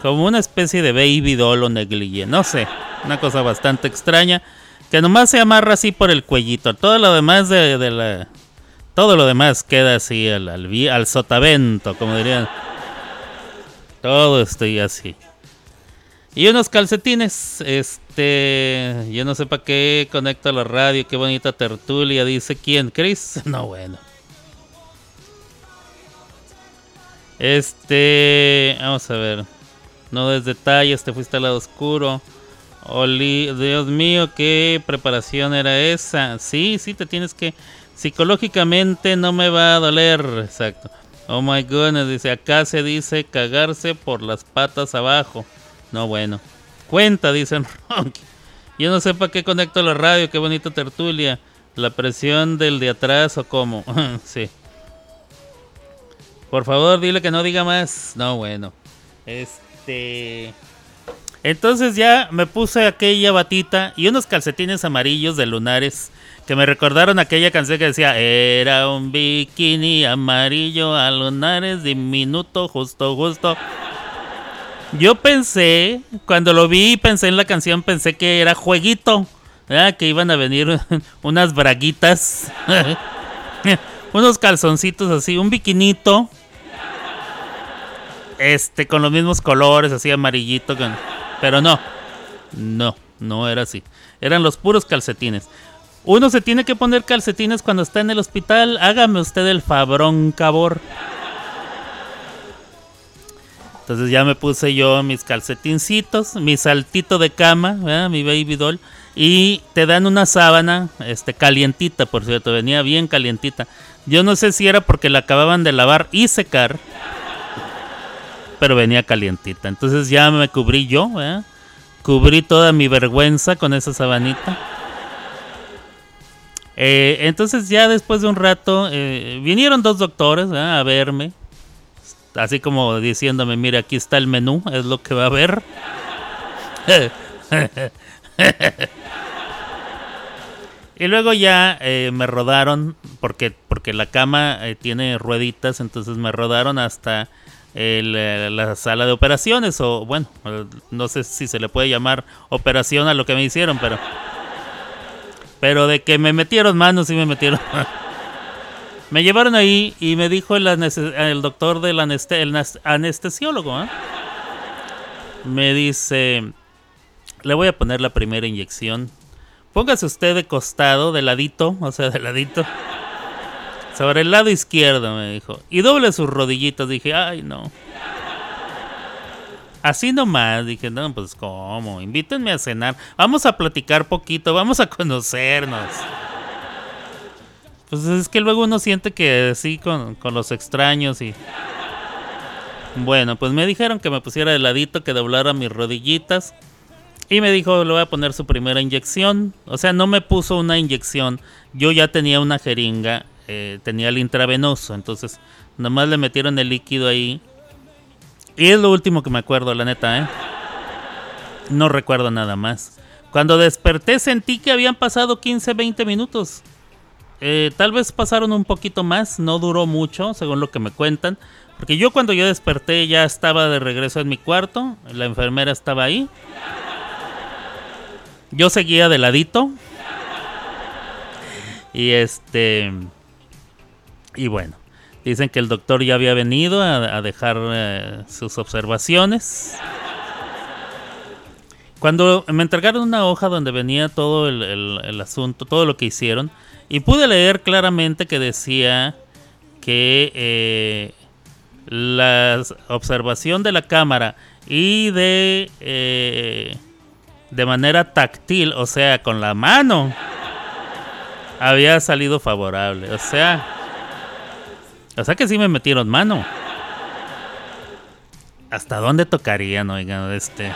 como una especie de baby doll o negligé, no sé, una cosa bastante extraña que nomás se amarra así por el cuellito. Todo lo demás de, la todo lo demás queda así al, al, sotavento, como dirían. Todo estoy así. Y unos calcetines, este, yo no sé para qué conecto la radio, qué bonita tertulia, dice quién, Chris, no bueno. Este, vamos a ver. No des detalles, te fuiste al lado oscuro. Oli, Dios mío, qué preparación era esa. Sí, sí, te tienes que. Psicológicamente no me va a doler. Exacto. Oh my goodness, dice. Acá se dice cagarse por las patas abajo. No, bueno. Cuenta, dicen Ronky. Yo no sé para qué conecto la radio, qué bonita tertulia. La presión del de atrás o cómo. sí. Por favor, dile que no diga más. No, bueno. Este. Entonces ya me puse aquella batita y unos calcetines amarillos de lunares que me recordaron aquella canción que decía era un bikini amarillo a lunares diminuto justo justo. Yo pensé, cuando lo vi, pensé en la canción, pensé que era jueguito, ¿verdad? que iban a venir unas braguitas, unos calzoncitos así, un biquinito, este, con los mismos colores, así amarillito, pero no, no, no era así, eran los puros calcetines. Uno se tiene que poner calcetines cuando está en el hospital, hágame usted el fabrón cabor. Entonces ya me puse yo mis calcetincitos, mi saltito de cama, mi baby doll. Y te dan una sábana este, calientita, por cierto, venía bien calientita. Yo no sé si era porque la acababan de lavar y secar, pero venía calientita. Entonces ya me cubrí yo, ¿verdad? cubrí toda mi vergüenza con esa sabanita. Eh, entonces ya después de un rato eh, vinieron dos doctores a verme así como diciéndome, mire, aquí está el menú, es lo que va a ver. y luego ya eh, me rodaron, porque, porque la cama eh, tiene rueditas, entonces me rodaron hasta el, eh, la sala de operaciones, o bueno, eh, no sé si se le puede llamar operación a lo que me hicieron, pero... Pero de que me metieron manos, sí me metieron Me llevaron ahí y me dijo el, el doctor del aneste- el anestesiólogo, ¿ah? me dice, le voy a poner la primera inyección. Póngase usted de costado, de ladito, o sea, de ladito. Sobre el lado izquierdo, me dijo. Y doble sus rodillitas. Dije, ay, no. Así nomás. Dije, no, pues, ¿cómo? Invítenme a cenar. Vamos a platicar poquito, vamos a conocernos. Pues es que luego uno siente que sí con, con los extraños y... Bueno, pues me dijeron que me pusiera de ladito, que doblara mis rodillitas. Y me dijo, le voy a poner su primera inyección. O sea, no me puso una inyección. Yo ya tenía una jeringa, eh, tenía el intravenoso. Entonces, nomás le metieron el líquido ahí. Y es lo último que me acuerdo, la neta, ¿eh? No recuerdo nada más. Cuando desperté sentí que habían pasado 15, 20 minutos. Eh, tal vez pasaron un poquito más, no duró mucho, según lo que me cuentan. Porque yo cuando yo desperté ya estaba de regreso en mi cuarto, la enfermera estaba ahí. Yo seguía de ladito. Y este... Y bueno, dicen que el doctor ya había venido a, dejar eh, sus observaciones. Cuando me entregaron una hoja donde venía todo el asunto, todo lo que hicieron, y pude leer claramente que decía que eh, la observación de la cámara y de eh, de manera táctil, o sea, con la mano, había salido favorable. O sea, o sea que sí me metieron mano. ¿Hasta dónde tocarían, oigan, este?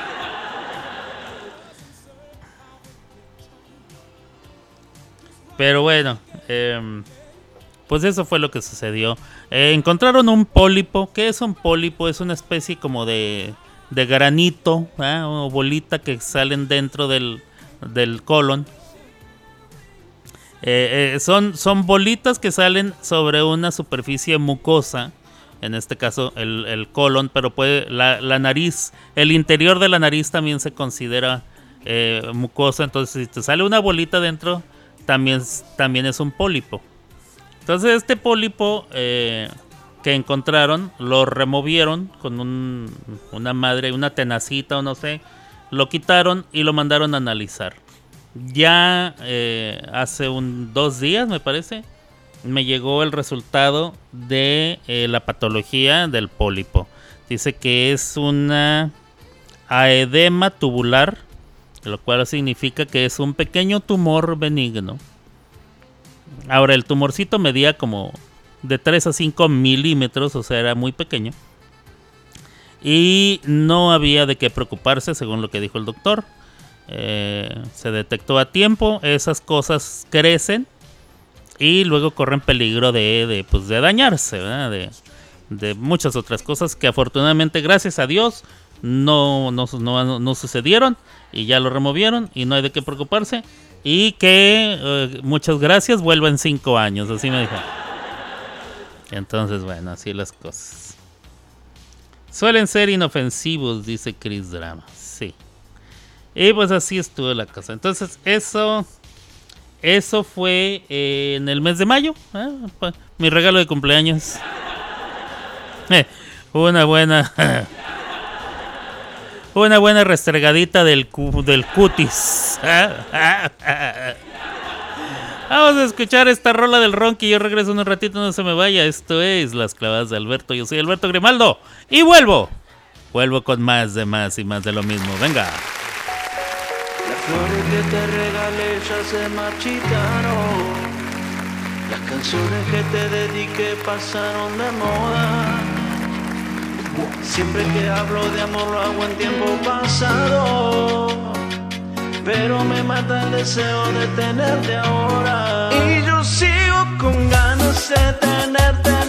Pero bueno, em, pues eso fue lo que sucedió. Eh, encontraron un pólipo. ¿Qué es un pólipo? Es una especie como de, de granito ¿ah? o bolita que salen dentro del, del colon. Eh, eh, son, son bolitas que salen sobre una superficie mucosa. En este caso el, el colon, pero puede la, la nariz, el interior de la nariz también se considera eh, mucosa. Entonces si te sale una bolita dentro, también, también es un pólipo. Entonces este pólipo que encontraron lo removieron con un- una madre, una tenacita o no sé, lo quitaron y lo mandaron a analizar. Ya eh, hace un dos días me parece me llegó el resultado de eh, la patología del pólipo. Dice que es una aedema tubular, lo cual significa que es un pequeño tumor benigno. Ahora, el tumorcito medía como de 3 a 5 milímetros, o sea, era muy pequeño. Y no había de qué preocuparse, según lo que dijo el doctor. Eh, se detectó a tiempo, esas cosas crecen y luego corren peligro de, de, pues, de dañarse. De, de muchas otras cosas que afortunadamente, gracias a Dios, no, no, no- no sucedieron y ya lo removieron y no hay de qué preocuparse. Y que eh, muchas gracias, vuelva en cinco años, así me dijo. Entonces, bueno, así las cosas. Suelen ser inofensivos, dice Chris Drama. Y pues así estuvo la cosa. Entonces, eso. Eso fue eh, en el mes de mayo. ¿eh? Mi regalo de cumpleaños. Eh, una buena. Una buena restregadita del, cu- del cutis. Vamos a escuchar esta rola del Ronky. Yo regreso en un ratito, no se me vaya. Esto es Las Clavadas de Alberto. Yo soy Alberto Grimaldo. Y vuelvo. Vuelvo con más de más y más de lo mismo. Venga. Flores que te regalé ya se marchitaron. Las canciones que te dediqué pasaron de moda. Siempre que hablo de amor lo hago en tiempo pasado. Pero me mata el deseo de tenerte ahora. Y yo sigo con ganas de tenerte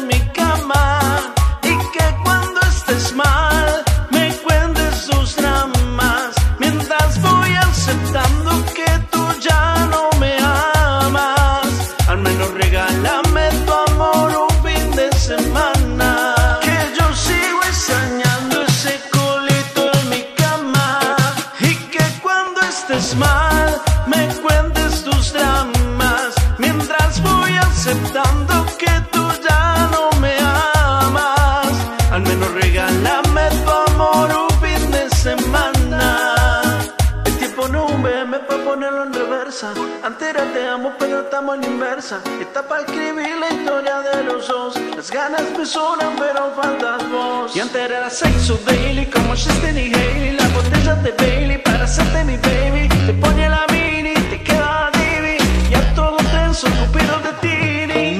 Antes era te amo, pero estamos en inversa. Está para escribir la historia de los dos. Las ganas me sobran, pero faltas vos. Y antes era sexo daily, como Justin y Haley. La botella de Bailey para hacerte mi baby. Te pone la mini, te queda divi. Ya todo tenso, cupido de tini.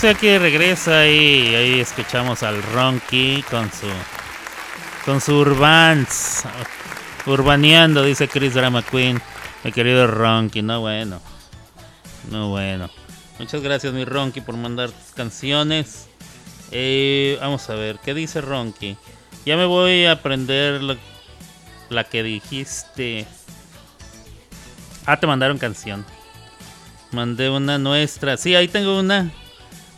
Pues aquí de regreso y ahí escuchamos al Ronky con su con su Urbans. Urbaneando, dice Chris Drama Queen. Mi querido Ronky, no bueno. No bueno. Muchas gracias mi Ronky por mandar tus canciones. Eh, vamos a ver, ¿qué dice Ronky? Ya me voy a aprender la que dijiste. Ah, te mandaron canción. Mandé una nuestra. Sí, ahí tengo una.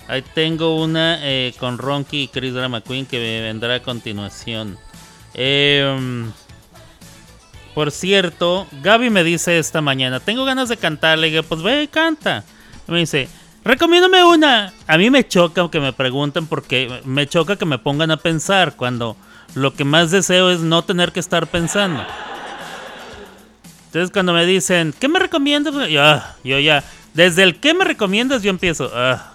Ahí tengo una eh, con Ronky y Chris Drama Queen que vendrá a continuación. Em, por cierto, Gaby me dice esta mañana, tengo ganas de cantar. Le digo, pues ve, canta. Y me dice, recomiéndame una. A mí me choca que me pregunten porque me choca que me pongan a pensar cuando lo que más deseo es no tener que estar pensando. Entonces cuando me dicen, ¿qué me recomiendas? Yo, ah, ya, desde el ¿qué me recomiendas? Yo empiezo, ah.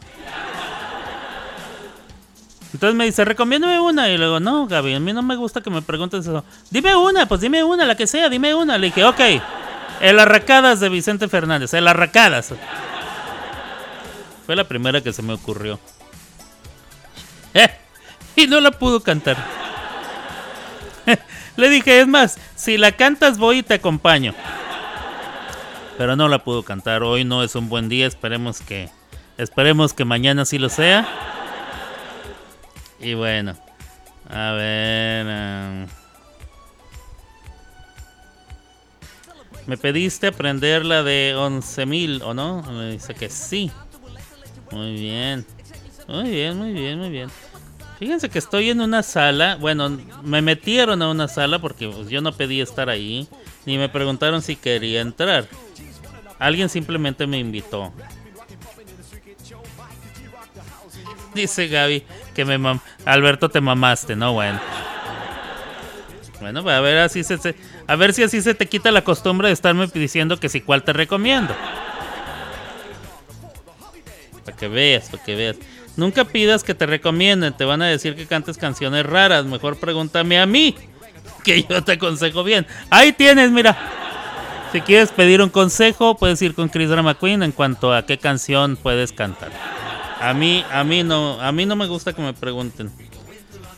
Entonces me dice, recomiéndame una. Y luego, no, Gaby, a mí no me gusta que me preguntes eso. Dime una, pues dime una, la que sea, dime una. Le dije, ok, el Arracadas de Vicente Fernández, el Arracadas. Fue la primera que se me ocurrió. Eh, y no la pudo cantar. Le dije, es más, si la cantas voy y te acompaño. Pero no la pudo cantar. Hoy no es un buen día. Esperemos que Esperemos que mañana sí lo sea. Y bueno, a ver. em, me pediste aprender la de 11.000, ¿o no? Me dice que sí. Muy bien. Muy bien, muy bien, muy bien. Fíjense que estoy en una sala. Bueno, me metieron a una sala porque pues, yo no pedí estar ahí. Ni me preguntaron si quería entrar. Alguien simplemente me invitó. Dice Gaby que me mam- Alberto te mamaste, no bueno. Bueno, a ver así se, se- a ver si así se te quita la costumbre de estarme diciendo que si cuál te recomiendo. Para que veas, para que veas. Nunca pidas que te recomienden, te van a decir que cantes canciones raras. Mejor pregúntame a mí, que yo te aconsejo bien. Ahí tienes, mira. Si quieres pedir un consejo, puedes ir con Chris Drama Queen en cuanto a qué canción puedes cantar. A mí, a mí no, a mí no me gusta que me pregunten.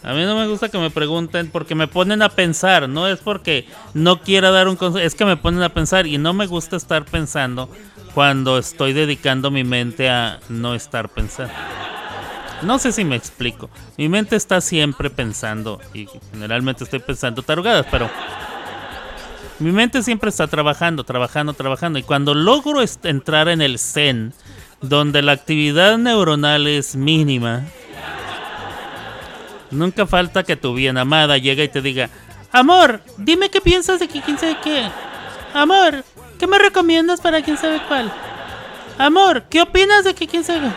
A mí no me gusta que me pregunten porque me ponen a pensar. No es porque no quiera dar un consejo, es que me ponen a pensar y no me gusta estar pensando cuando estoy dedicando mi mente a no estar pensando. No sé si me explico. Mi mente está siempre pensando y generalmente estoy pensando tarugadas, pero mi mente siempre está trabajando, trabajando, trabajando. Y cuando logro entrar en el zen, donde la actividad neuronal es mínima, nunca falta que tu bien amada llegue y te diga, amor, dime qué piensas de que quién sabe qué. Amor, ¿qué me recomiendas para quién sabe cuál? Amor, ¿qué opinas de que quién sabe?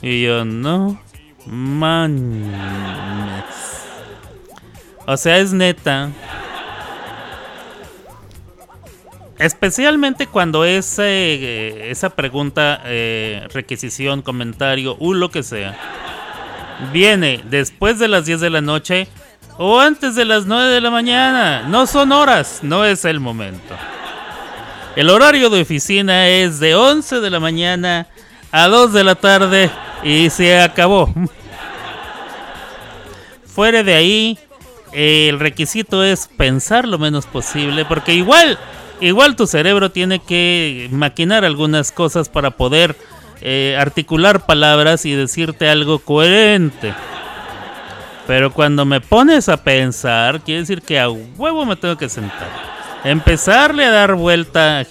Y yo, no mames. O sea, es neta. Especialmente cuando ese, eh, esa pregunta, eh, requisición, comentario, o lo que sea, viene después de las 10 de la noche o antes de las 9 de la mañana. No son horas, no es el momento. El horario de oficina es de 11 de la mañana a 2 de la tarde y se acabó. Fuera de ahí, el requisito es pensar lo menos posible, porque igual, igual tu cerebro tiene que maquinar algunas cosas para poder eh, articular palabras y decirte algo coherente. Pero cuando me pones a pensar, quiere decir que a huevo me tengo que sentar. Empezarle a dar vuelta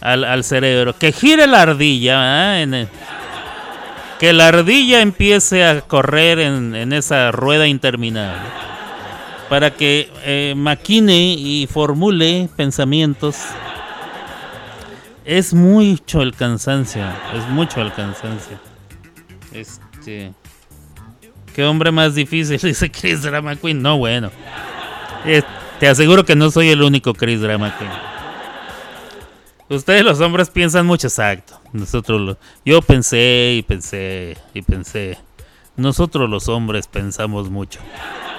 al, cerebro. Que gire la ardilla. ¿ah? En el- que la ardilla empiece a correr en esa rueda interminable. Para que eh, maquine y formule pensamientos. Es mucho el cansancio. Es mucho el cansancio. Este. Qué hombre más difícil, dice Chris Drama Queen. No, bueno. Eh, te aseguro que no soy el único Chris Drama Queen. Ustedes los hombres piensan mucho, exacto. Nosotros lo- yo pensé y pensé y pensé. Nosotros los hombres pensamos mucho.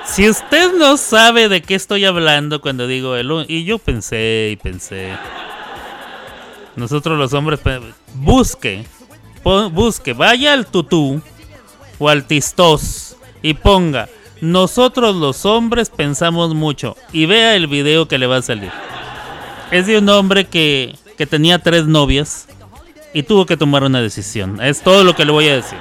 Si usted no sabe de qué estoy hablando cuando digo el y yo pensé y pensé. Nosotros los hombres busque, busque, vaya al tutú o al tistos y ponga nosotros los hombres pensamos mucho y vea el video que le va a salir. Es de un hombre que, que tenía tres novias y tuvo que tomar una decisión. Es todo lo que le voy a decir.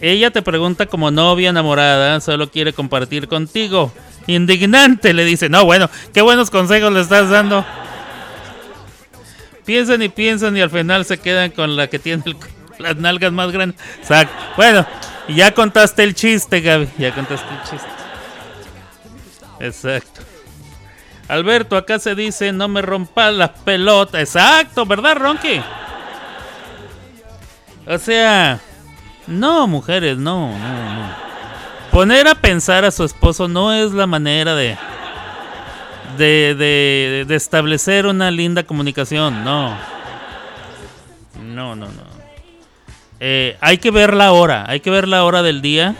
Ella te pregunta como novia enamorada, solo quiere compartir contigo. Indignante, le dice. No, bueno, qué buenos consejos le estás dando. Piensan y piensan y al final se quedan con la que tiene el- las nalgas más grandes. Exacto. Bueno, ya contaste el chiste, Gaby. Ya contaste el chiste. Exacto. Alberto, acá se dice no me rompa las pelotas. Exacto, ¿verdad, Ronky? O sea, no, mujeres, no, no, no. Poner a pensar a su esposo no es la manera de, de, de, establecer una linda comunicación, no. No, no, no. Eh, hay que ver la hora, hay que ver la hora del día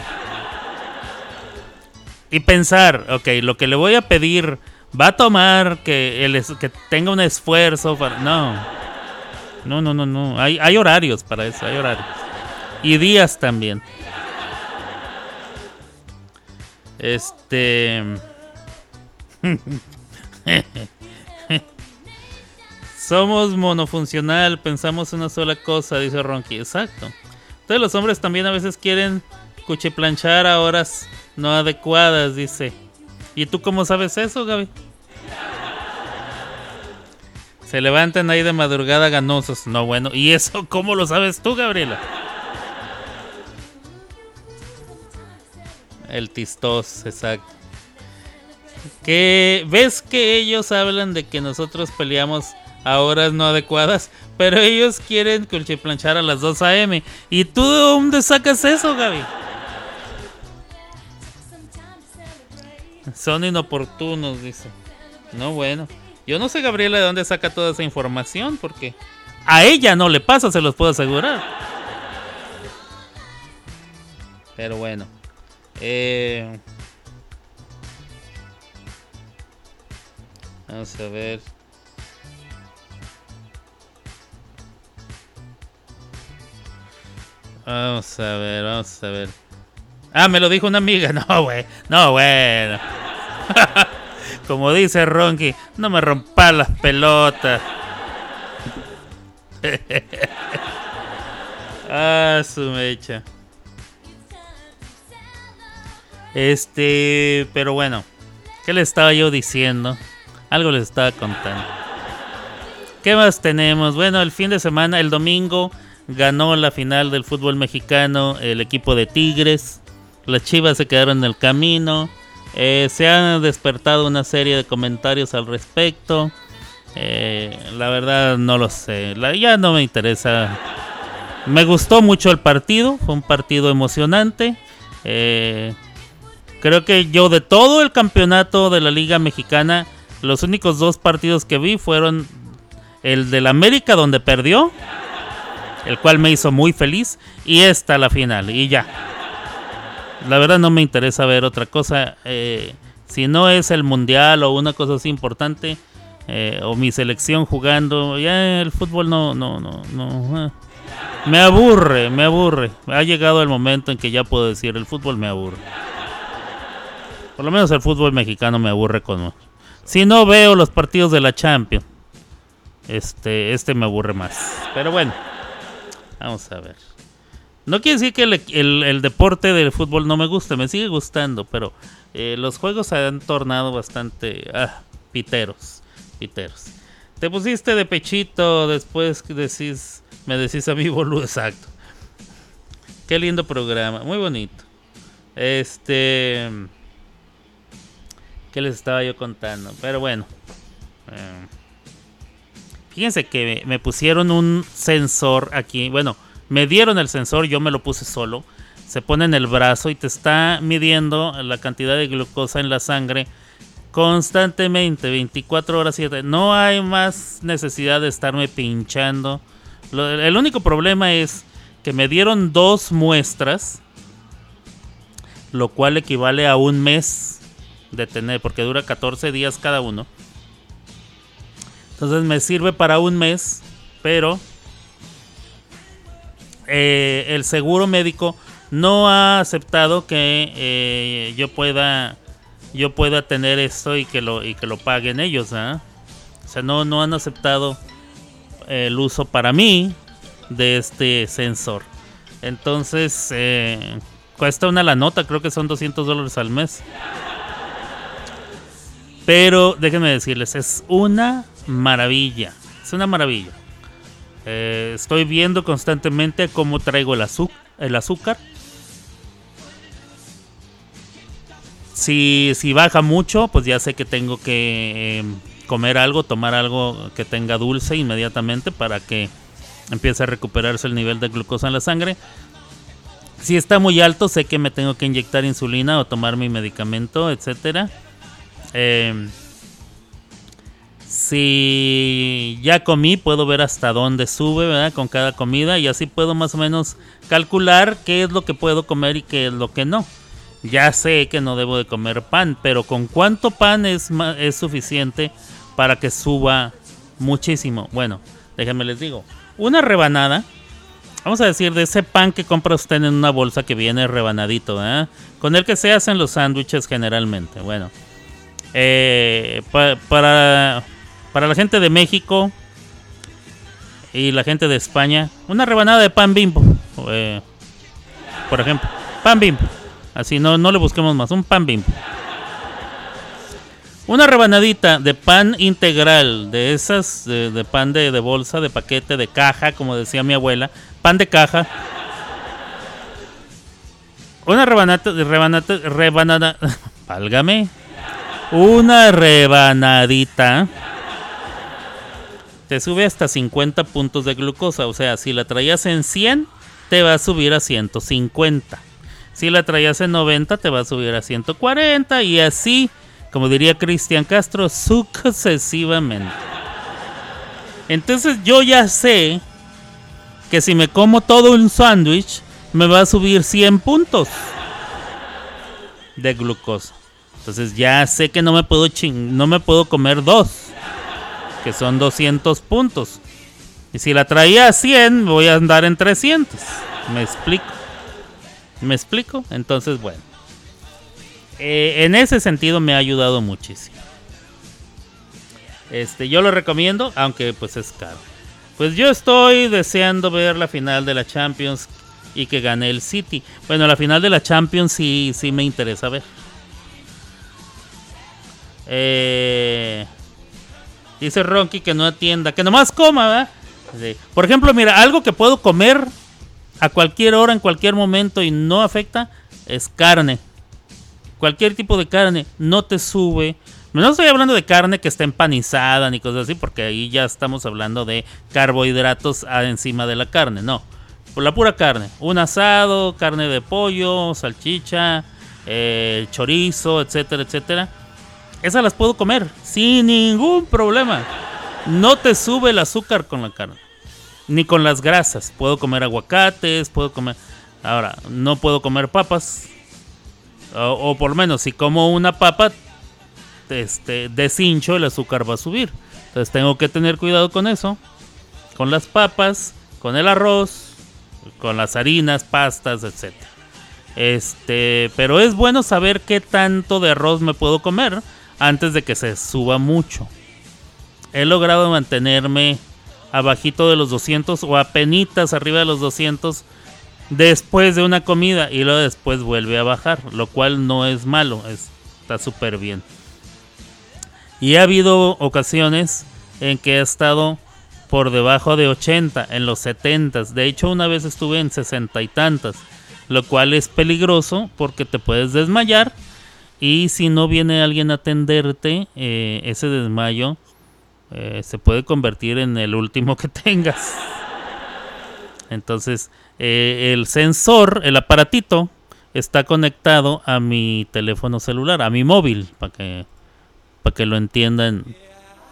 y pensar, ok, lo que le voy a pedir va a tomar que, el, que tenga un esfuerzo para... No, no, no, no, no. Hay, hay horarios para eso, hay horarios. Y días también. Este... Somos monofuncional, pensamos una sola cosa, dice Ronky. Exacto. Entonces los hombres también a veces quieren cuchiplanchar a horas no adecuadas, dice. ¿Y tú cómo sabes eso, Gaby? Se levantan ahí de madrugada ganosos. No, bueno. ¿Y eso cómo lo sabes tú, Gabriela? El tistos, exacto. Que ves que ellos hablan de que nosotros peleamos a horas no adecuadas, pero ellos quieren planchar a las 2 a.m. ¿Y tú de dónde sacas eso, Gaby? Son inoportunos, dice. No, bueno. Yo no sé, Gabriela, de dónde saca toda esa información, porque a ella no le pasa, se los puedo asegurar. Pero bueno. Eh, vamos a ver. Vamos a ver, vamos a ver. Ah, me lo dijo una amiga. No, güey. No, bueno. Como dice Ronky, no me rompa las pelotas. ah, su mecha. Este, pero bueno, ¿qué le estaba yo diciendo? Algo les estaba contando. ¿Qué más tenemos? Bueno, el fin de semana, el domingo, ganó la final del fútbol mexicano el equipo de Tigres. Las Chivas se quedaron en el camino. Eh, se han despertado una serie de comentarios al respecto. Eh, la verdad no lo sé. ya no me interesa. Me gustó mucho el partido. Fue un partido emocionante. Eh, creo que yo de todo el campeonato de la Liga Mexicana, los únicos dos partidos que vi fueron el del América donde perdió el cual me hizo muy feliz. Y esta la final, y ya. La verdad no me interesa ver otra cosa. Eh, si no es el mundial o una cosa así importante, eh, o mi selección jugando, ya el fútbol no, no, no, no. Eh. Me aburre, me aburre. Ha llegado el momento en que ya puedo decir, el fútbol me aburre. Por lo menos el fútbol mexicano me aburre con... Si no veo los partidos de la Champions, este, este me aburre más. Pero bueno. Vamos a ver. No quiere decir que el, deporte del fútbol no me guste, me sigue gustando, pero eh, los juegos se han tornado bastante ah, piteros, piteros. Te pusiste de pechito, después decís, me decís a mí boludo, exacto. Qué lindo programa, muy bonito. Este, ¿qué les estaba yo contando? Pero bueno. Eh, Fíjense que me pusieron un sensor aquí. Bueno, me dieron el sensor, yo me lo puse solo. Se pone en el brazo y te está midiendo la cantidad de glucosa en la sangre constantemente, 24 horas 7. No hay más necesidad de estarme pinchando. el único problema es que me dieron dos muestras, lo cual equivale a un mes de tener, porque dura 14 días cada uno. Entonces me sirve para un mes, pero eh, el seguro médico no ha aceptado que eh, yo pueda yo pueda tener esto y que lo y que lo paguen ellos, ¿ah? O sea, no no han aceptado el uso para mí de este sensor. Entonces eh, cuesta una la nota, creo que son 200 dólares al mes. Pero déjenme decirles, es una maravilla. Es una maravilla. Eh, estoy viendo constantemente cómo traigo el, azúcar. Si, si, baja mucho, pues ya sé que tengo que em, comer algo, tomar algo que tenga dulce inmediatamente para que empiece a recuperarse el nivel de glucosa en la sangre. Si está muy alto, sé que me tengo que inyectar insulina o tomar mi medicamento, etcétera. Eh, si ya comí, puedo ver hasta dónde sube. Con cada comida y así puedo más o menos calcular qué es lo que puedo comer y qué es lo que no. Ya sé que no debo de comer pan, pero con cuánto pan es, es suficiente para que suba muchísimo. Bueno, déjenme les digo, una rebanada, vamos a decir de ese pan que compra usted en una bolsa que viene rebanadito. Con el que se hacen los sándwiches generalmente. Bueno, eh, para para la gente de México, Y la gente de España, una rebanada de pan bimbo. eh, por ejemplo, pan bimbo. Así no, no le busquemos más, un pan bimbo. Una rebanadita de pan integral, de esas, de, de pan de, de bolsa, de paquete, de caja, como decía mi abuela, pan de caja. Una rebanata, rebanata, rebanada, válgame, una rebanadita te sube hasta 50 puntos de glucosa, o sea, si la traías en 100, te va a subir a 150. Si la traías en 90, te va a subir a 140 y así, como diría Cristian Castro, sucesivamente. Entonces yo ya sé que si me como todo un sándwich, me va a subir 100 puntos de glucosa. Entonces ya sé que no me puedo ching- no me puedo comer dos, que son 200 puntos. Y si la traía a 100, voy a andar en 300. ¿Me explico? ¿Me explico? Entonces, bueno. Eh, en ese sentido me ha ayudado muchísimo. Este, yo lo recomiendo, aunque pues es caro. Pues yo estoy deseando ver la final de la Champions y que gane el City. Bueno, la final de la Champions sí, sí me interesa ver. Eh, dice Ronky que no atienda, que nomás coma, ¿verdad? Por ejemplo, mira, algo que puedo comer a cualquier hora, en cualquier momento y no afecta es carne. Cualquier tipo de carne no te sube. No estoy hablando de carne que está empanizada ni cosas así, porque ahí ya estamos hablando de carbohidratos encima de la carne. No, por la pura carne. Un asado, carne de pollo, salchicha, eh, chorizo, etcétera, etcétera. Esas las puedo comer sin ningún problema. No te sube el azúcar con la carne. Ni con las grasas. Puedo comer aguacates, puedo comer... Ahora, no puedo comer papas. O, o por lo menos, si como una papa, este, deshincho, el azúcar va a subir. Entonces tengo que tener cuidado con eso. Con las papas, con el arroz, con las harinas, pastas, etc. Este, pero es bueno saber qué tanto de arroz me puedo comer antes de que se suba mucho. He logrado mantenerme abajito de los 200 o apenitas arriba de los 200 después de una comida y luego después vuelve a bajar, lo cual no es malo, es- está súper bien. Y ha habido ocasiones en que he estado por debajo de 80, en los 70. De hecho, una vez estuve en 60 y tantas, lo cual es peligroso porque te puedes desmayar y si no viene alguien a atenderte, eh, ese desmayo eh, se puede convertir en el último que tengas. Entonces, eh, el sensor, el aparatito, está conectado a mi teléfono celular, a mi móvil, para que, para que lo entiendan,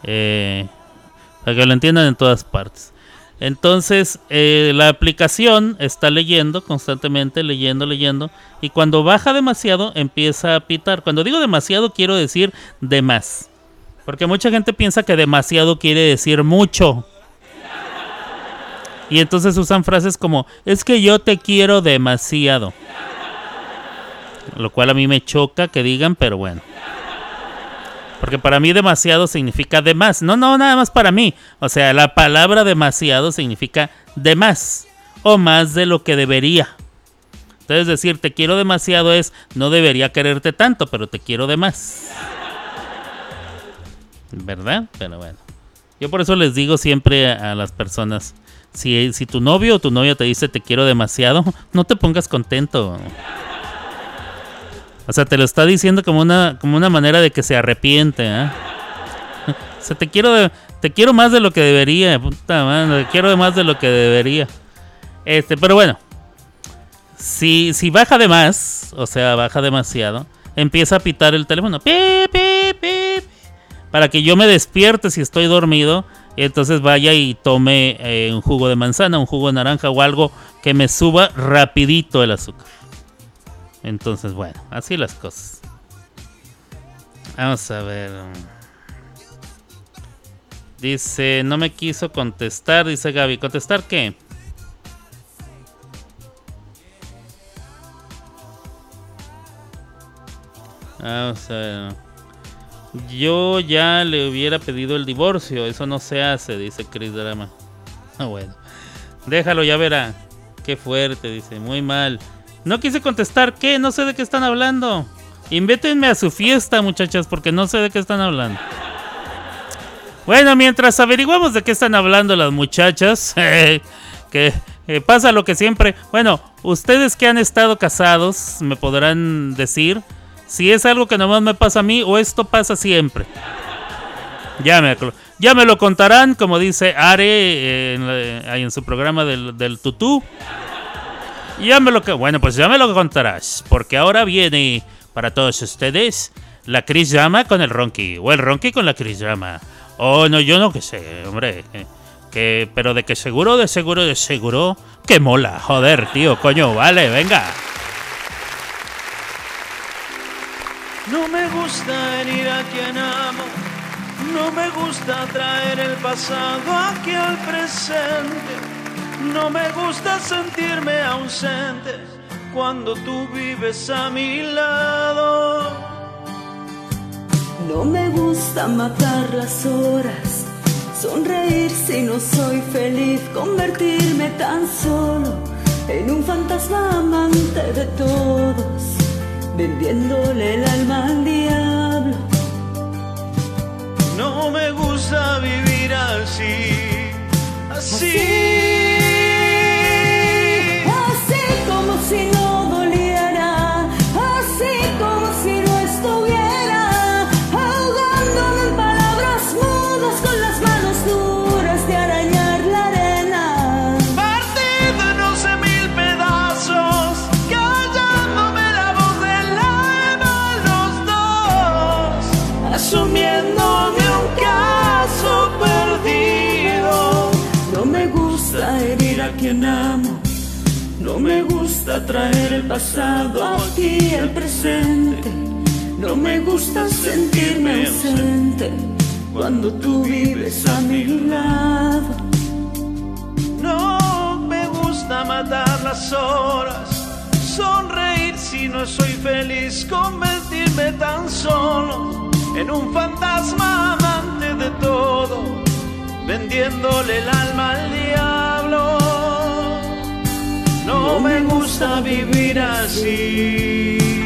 para que lo entiendan en todas partes. Entonces, eh, la aplicación está leyendo constantemente, leyendo, leyendo, y cuando baja demasiado empieza a pitar. Cuando digo demasiado quiero decir de más. Porque mucha gente piensa que demasiado quiere decir mucho. Y entonces usan frases como, es que yo te quiero demasiado. Lo cual a mí me choca que digan, pero bueno. Porque para mí demasiado significa de más. No, no, nada más para mí. O sea, la palabra demasiado significa de más. O más de lo que debería. Entonces decir te quiero demasiado es no debería quererte tanto, pero te quiero de más. ¿Verdad? Pero bueno. Yo por eso les digo siempre a, las personas, si, si tu novio o tu novia te dice te quiero demasiado, no te pongas contento. O sea, te lo está diciendo como una, como una manera de que se arrepiente, ¿eh? O sea, te quiero, te quiero más de lo que debería, puta madre, te quiero más de lo que debería. Este, pero bueno, si, si baja de más, o sea, baja demasiado, empieza a pitar el teléfono. Pi, pi, pi, para que yo me despierte si estoy dormido. Y entonces vaya y tome eh, un jugo de manzana, un jugo de naranja o algo que me suba rapidito el azúcar. Entonces, bueno, así las cosas. Vamos a ver. Dice, no me quiso contestar, dice Gaby. ¿Contestar qué? Vamos a ver. Yo ya le hubiera pedido el divorcio. Eso no se hace, dice Chris Drama. bueno. Déjalo, ya verá. Qué fuerte, dice. Muy mal. No quise contestar. ¿Qué? No sé de qué están hablando. Invítenme a su fiesta, muchachas, porque no sé de qué están hablando. Bueno, mientras averiguamos de qué están hablando las muchachas, que eh, pasa lo que siempre. Bueno, ustedes que han estado casados me podrán decir si es algo que nomás me pasa a mí o esto pasa siempre. Ya me, ya me lo contarán, como dice Are eh, en su programa del, del tutú. Ya me lo que. Bueno, pues ya me lo contarás. Porque ahora viene para todos ustedes la Chris Llama con el Ronky. O el Ronky con la Chris Llama. Oh, no, yo no que sé, hombre. eh, Que, pero de que seguro, de seguro, de seguro. Que mola. Joder, tío, coño, vale, venga. No me gusta herir a quien amo, no me gusta traer el pasado aquí al presente, no me gusta sentirme ausente cuando tú vives a mi lado. No me gusta matar las horas, sonreír si no soy feliz, convertirme tan solo en un fantasma amante de todos, vendiéndole el alma al diablo. No me gusta vivir así, así. Así gusta traer el pasado aquí al presente, no me gusta sentirme ausente cuando tú vives a mi lado. No me gusta matar las horas, sonreír si no soy feliz, convertirme tan solo en un fantasma amante de todo, vendiéndole el alma al diablo. No me gusta vivir así.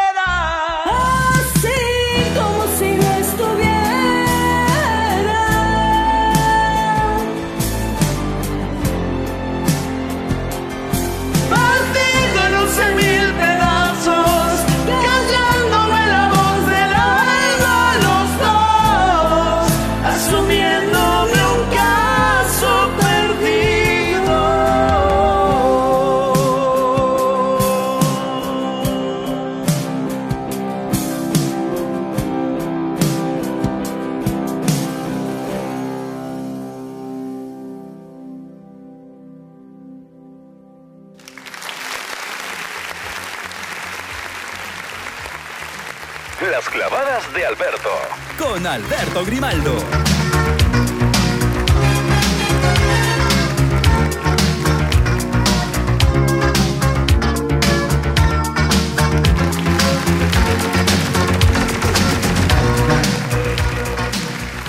Alberto Grimaldo.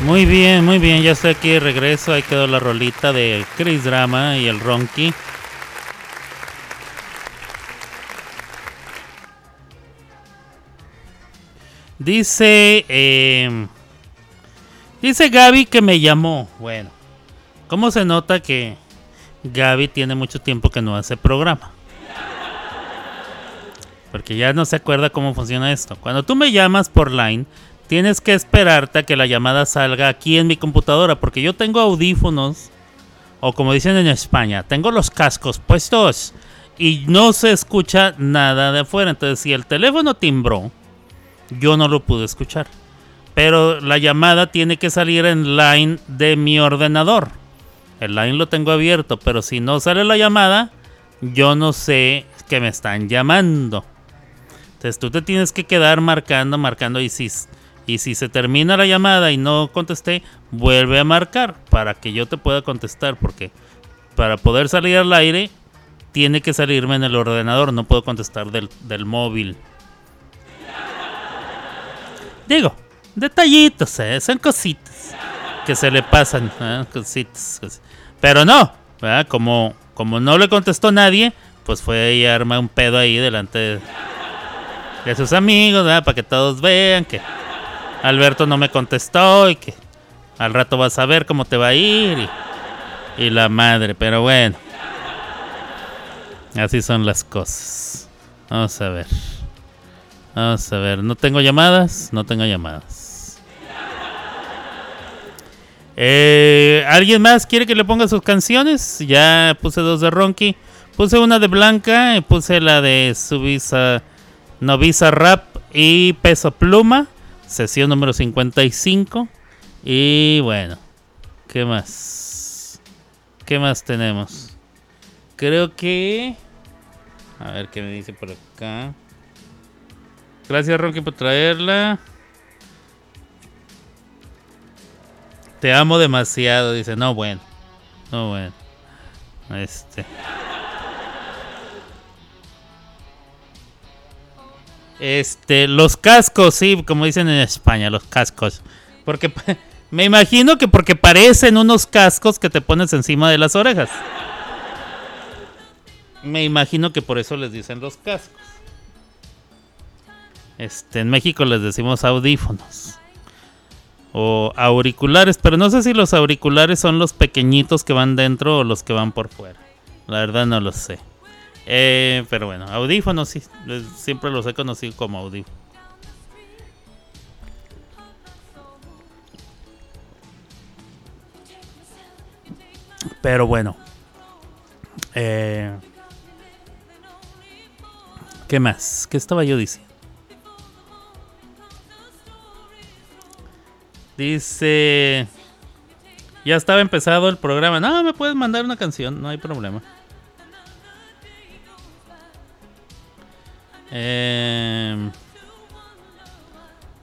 Muy bien, muy bien, ya estoy aquí de regreso. Ahí quedó la rolita de Chris Drama y el Ronky. Dice, eh, dice Gaby que me llamó. Bueno, ¿cómo se nota que Gaby tiene mucho tiempo que no hace programa? Porque ya no se acuerda cómo funciona esto. Cuando tú me llamas por line, tienes que esperarte a que la llamada salga aquí en mi computadora. Porque yo tengo audífonos, o como dicen en España, tengo los cascos puestos y no se escucha nada de afuera. Entonces, si el teléfono timbró, yo no lo pude escuchar. Pero la llamada tiene que salir en line de mi ordenador. El line lo tengo abierto, pero si no sale la llamada, yo no sé que me están llamando. Entonces tú te tienes que quedar marcando, marcando y si, y si se termina la llamada y no contesté, vuelve a marcar para que yo te pueda contestar porque para poder salir al aire tiene que salirme en el ordenador, no puedo contestar del, del móvil. Digo, detallitos, ¿eh? son cositas que se le pasan, ¿eh? cositas. Pero no, ¿verdad? Como, como no le contestó nadie, pues fue y arma un pedo ahí delante de, de sus amigos, ¿verdad? Para que todos vean que Alberto no me contestó y que al rato vas a ver cómo te va a ir y, y la madre, pero bueno. Así son las cosas. Vamos a ver. Vamos a ver. No tengo llamadas. No tengo llamadas. Eh, ¿Alguien más quiere que le ponga sus canciones? Ya puse dos de Ronky. Puse una de Blanca. Puse la de Subisa. Novisa Rap y Peso Pluma. Sesión número 55. Y bueno. ¿Qué más? ¿Qué más tenemos? Creo que... A ver qué me dice por acá. Gracias, Ronky, por traerla. Te amo demasiado, dice. No, bueno. No, bueno. Este. Este, los cascos, sí, como dicen en España, los cascos. Porque me imagino que porque parecen unos cascos que te pones encima de las orejas. Me imagino que por eso les dicen los cascos. Este, en México les decimos audífonos. O auriculares, pero no sé si los auriculares son los pequeñitos que van dentro o los que van por fuera. La verdad no lo sé. Eh, pero bueno, audífonos sí. Siempre los he conocido como audífonos. Pero bueno. Eh, ¿Qué más? ¿Qué estaba yo diciendo? Dice... Ya estaba empezado el programa. No, me puedes mandar una canción, no hay problema. Eh...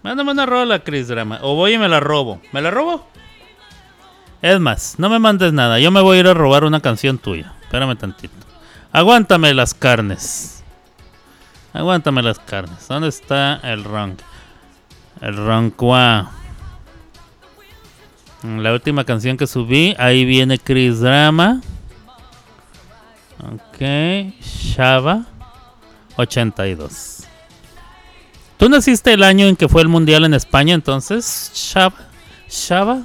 Mándame una rola, Chris Drama. O voy y me la robo. ¿Me la robo? Es más, no me mandes nada. Yo me voy a ir a robar una canción tuya. Espérame tantito. Aguántame las carnes. Aguántame las carnes. ¿Dónde está el rank? El rankwa. La última canción que subí. Ahí viene Chris Drama. Ok. Shava. 82. ¿Tú naciste el año en que fue el mundial en España entonces? Shava. Shava.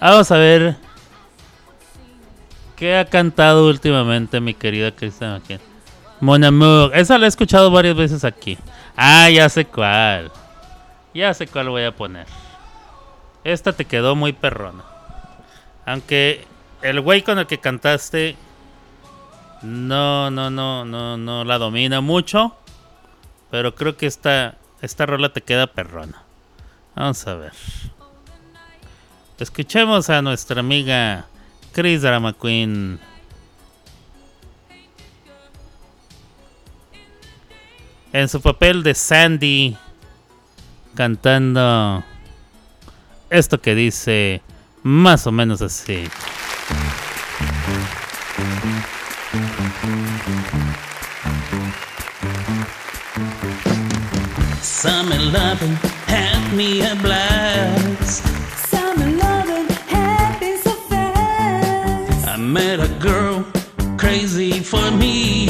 Vamos a ver. ¿Qué ha cantado últimamente mi querida Cristian McKen? Mon Amour. Esa la he escuchado varias veces aquí. Ah, ya sé cuál. Ya sé cuál voy a poner. Esta te quedó muy perrona. Aunque el güey con el que cantaste no, no, no, no, no la domina mucho. Pero creo que esta, esta rola te queda perrona. Vamos a ver. Escuchemos a nuestra amiga Chris Drama Queen. En su papel de Sandy. Cantando esto que dice más o menos así. Summer loving had me a blast. Summer loving had been so fast. I met a girl crazy for me.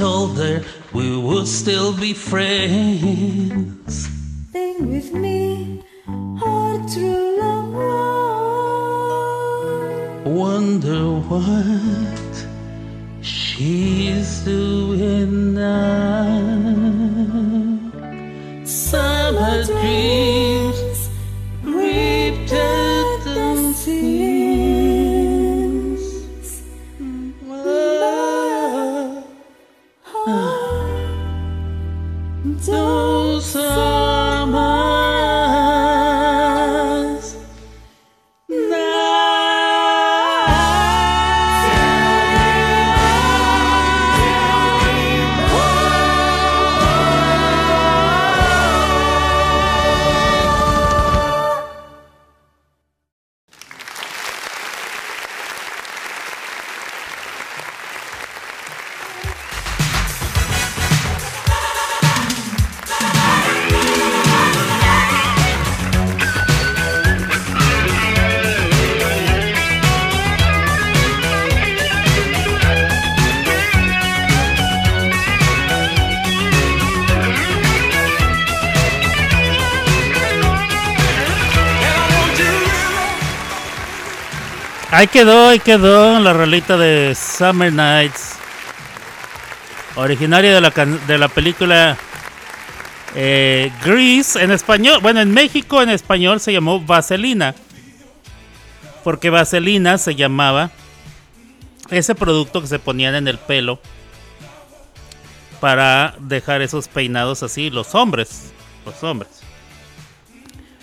told her we would still be friends. Stay with me, all true love. Wonder what Ahí quedó, ahí quedó la rolita de Summer Nights. Originaria de la, de la película eh, Grease en español. Bueno, en México en español se llamó Vaselina. Porque Vaselina se llamaba ese producto que se ponían en el pelo para dejar esos peinados así, los hombres. Los hombres.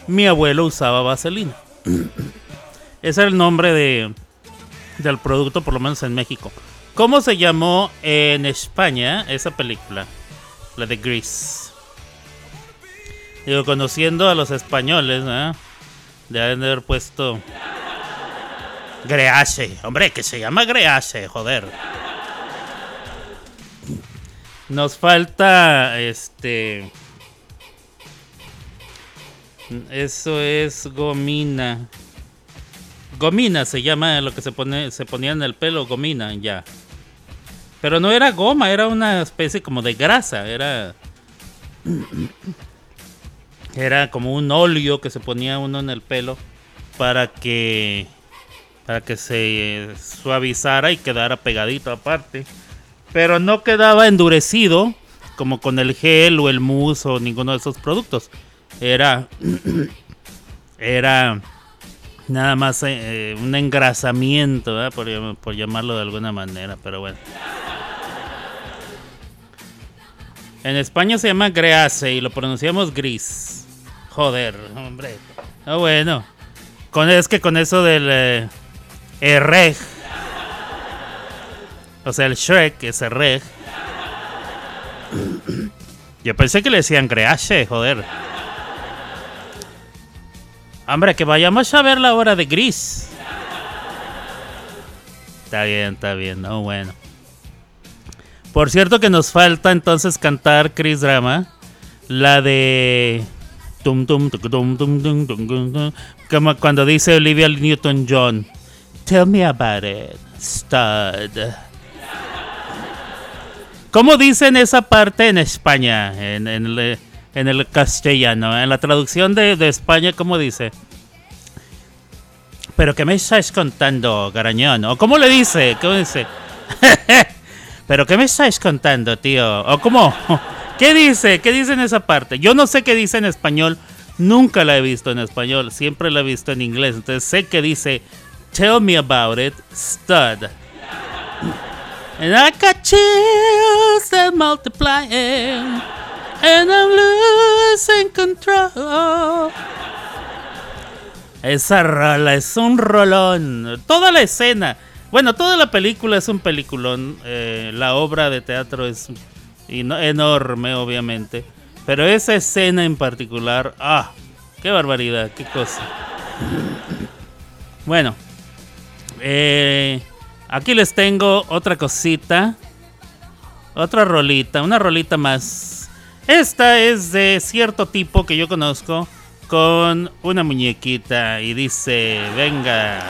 Mi abuelo usaba Vaselina. Ese era el nombre de, del producto, por lo menos en México. ¿Cómo se llamó en España esa película? La de Grease. Digo, conociendo a los españoles, ¿eh? De haber puesto. Grease. Hombre, que se llama Grease, joder. Nos falta este. Eso es gomina. Gomina se llama lo que se pone se ponía en el pelo, gomina, ya. Pero no era goma, era una especie como de grasa, era era como un óleo que se ponía uno en el pelo para que para que se suavizara y quedara pegadito aparte. Pero no quedaba endurecido como con el gel o el mousse o ninguno de esos productos. Era era nada más eh, un engrasamiento, ¿verdad? por, llam- por llamarlo de alguna manera, pero bueno. En España se llama Grease y lo pronunciamos gris. Joder, hombre. Ah, bueno. Con, es que con eso del eh, errej. O sea, el Shrek es errej. Yo pensé que le decían Grease, joder. Hombre, que vayamos a ver la hora de gris. Está bien, está bien, no, bueno. Por cierto que nos falta entonces cantar Chris Drama. La de... Como cuando dice Olivia Newton-John. Tell me about it, stud. ¿Cómo dicen esa parte en España? En, en en el castellano. En la traducción de, de España, ¿cómo dice? ¿Pero qué me estáis contando, garañón? ¿O cómo le dice? ¿Cómo dice? ¿Pero qué me estáis contando, tío? ¿O cómo? ¿Qué dice? ¿Qué dice en esa parte? Yo no sé qué dice en español. Nunca la he visto en español. Siempre la he visto en inglés. Entonces sé que dice Tell me about it, stud. And I got chills that multiplying. And I'm losing. Esa rola es un rolón. Toda la escena. Bueno, toda la película es un peliculón. eh, la obra de teatro es enorme, obviamente. Pero esa escena en particular. ¡Ah! ¡Qué barbaridad! ¡Qué cosa! Bueno. eh, aquí les tengo otra cosita. Otra rolita. Una rolita más. Esta es de cierto tipo que yo conozco. Con una muñequita. Y dice: Venga.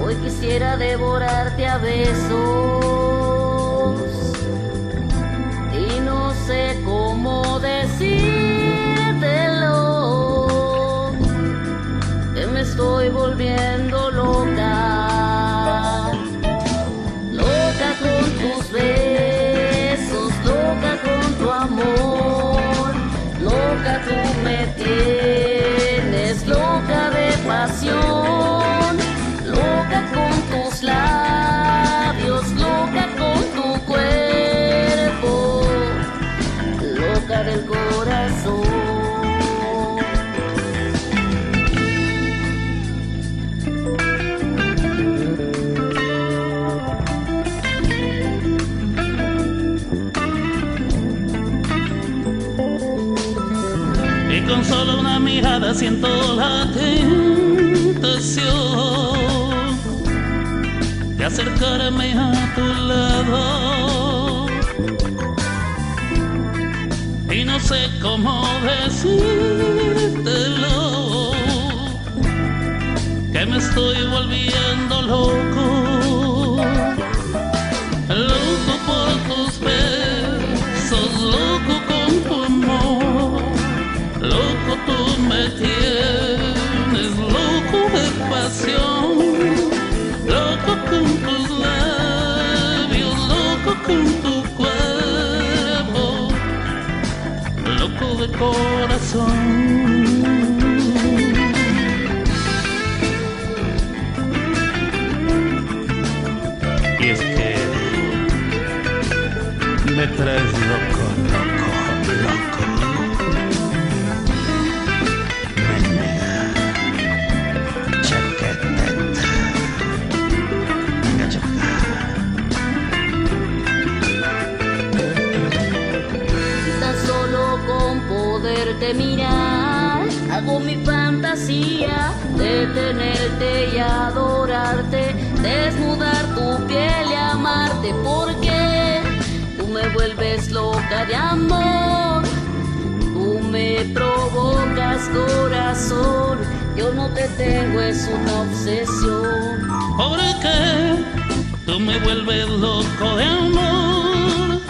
Hoy quisiera devorarte a besos siento la tentación de acercarme a tu lado. Y no sé cómo decírtelo, que me estoy volviendo loco, tu cuerpo, loco de corazón. Y es que me traes fantasía de tenerte y adorarte, desnudar tu piel y amarte, porque tú me vuelves loca de amor, tú me provocas corazón, yo no te tengo, es una obsesión. Porque tú me vuelves loco de amor,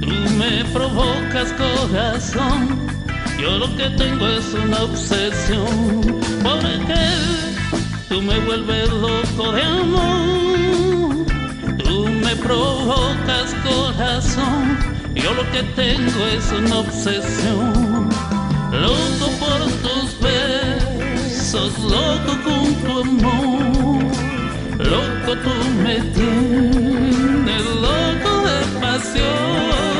tú me provocas corazón, yo lo que tengo es una obsesión. Porque tú me vuelves loco de amor, tú me provocas corazón, yo lo que tengo es una obsesión. Loco por tus besos, loco con tu amor. Loco tú me tienes, loco de pasión,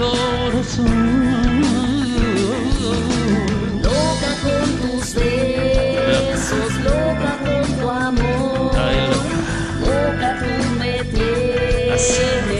corazón. Loca con tus besos, loca con tu amor. Loca tú me tienes.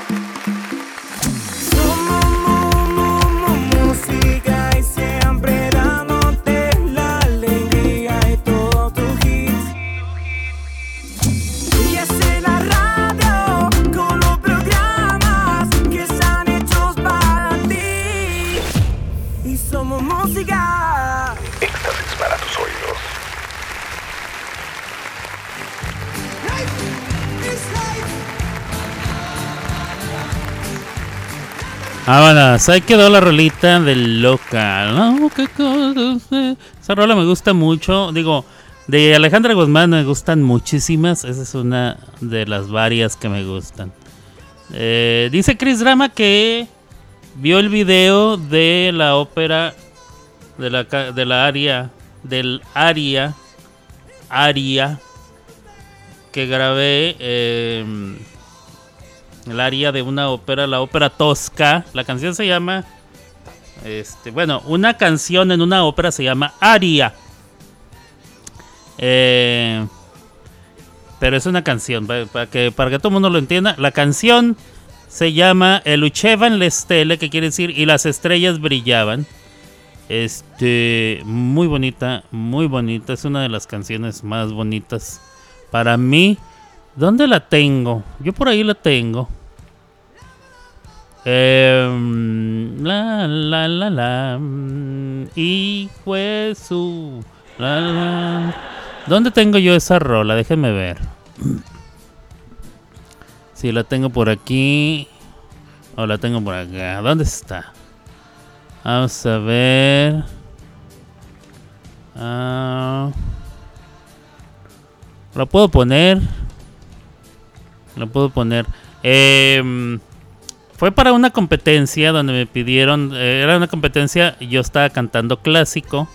Vámonos, ahí quedó la rolita del local. No, cosa. Esa rola me gusta mucho. Digo, de Alejandra Guzmán me gustan muchísimas. Esa es una de las varias que me gustan. Eh, dice Chris Drama que vio el video de la ópera de la, de la aria, del aria, aria que grabé. eh, el aria de una ópera, la ópera Tosca. La canción se llama. Este, bueno, una canción en una ópera se llama Aria. Eh, pero es una canción, pa- para que, para que todo el mundo lo entienda. La canción se llama El Uchevan le stelle, que quiere decir y las estrellas brillaban. Este, muy bonita, muy bonita. Es una de las canciones más bonitas para mí. ¿Dónde la tengo? Yo por ahí la tengo. Em, la la la la. Y fue su. La, la. ¿Dónde tengo yo esa rola? Déjenme ver. Si la tengo por aquí. O la tengo por acá. ¿Dónde está? Vamos a ver. Ah, la puedo poner. Lo puedo poner. Em, fue para una competencia donde me pidieron. eh, era una competencia. Yo estaba cantando clásico.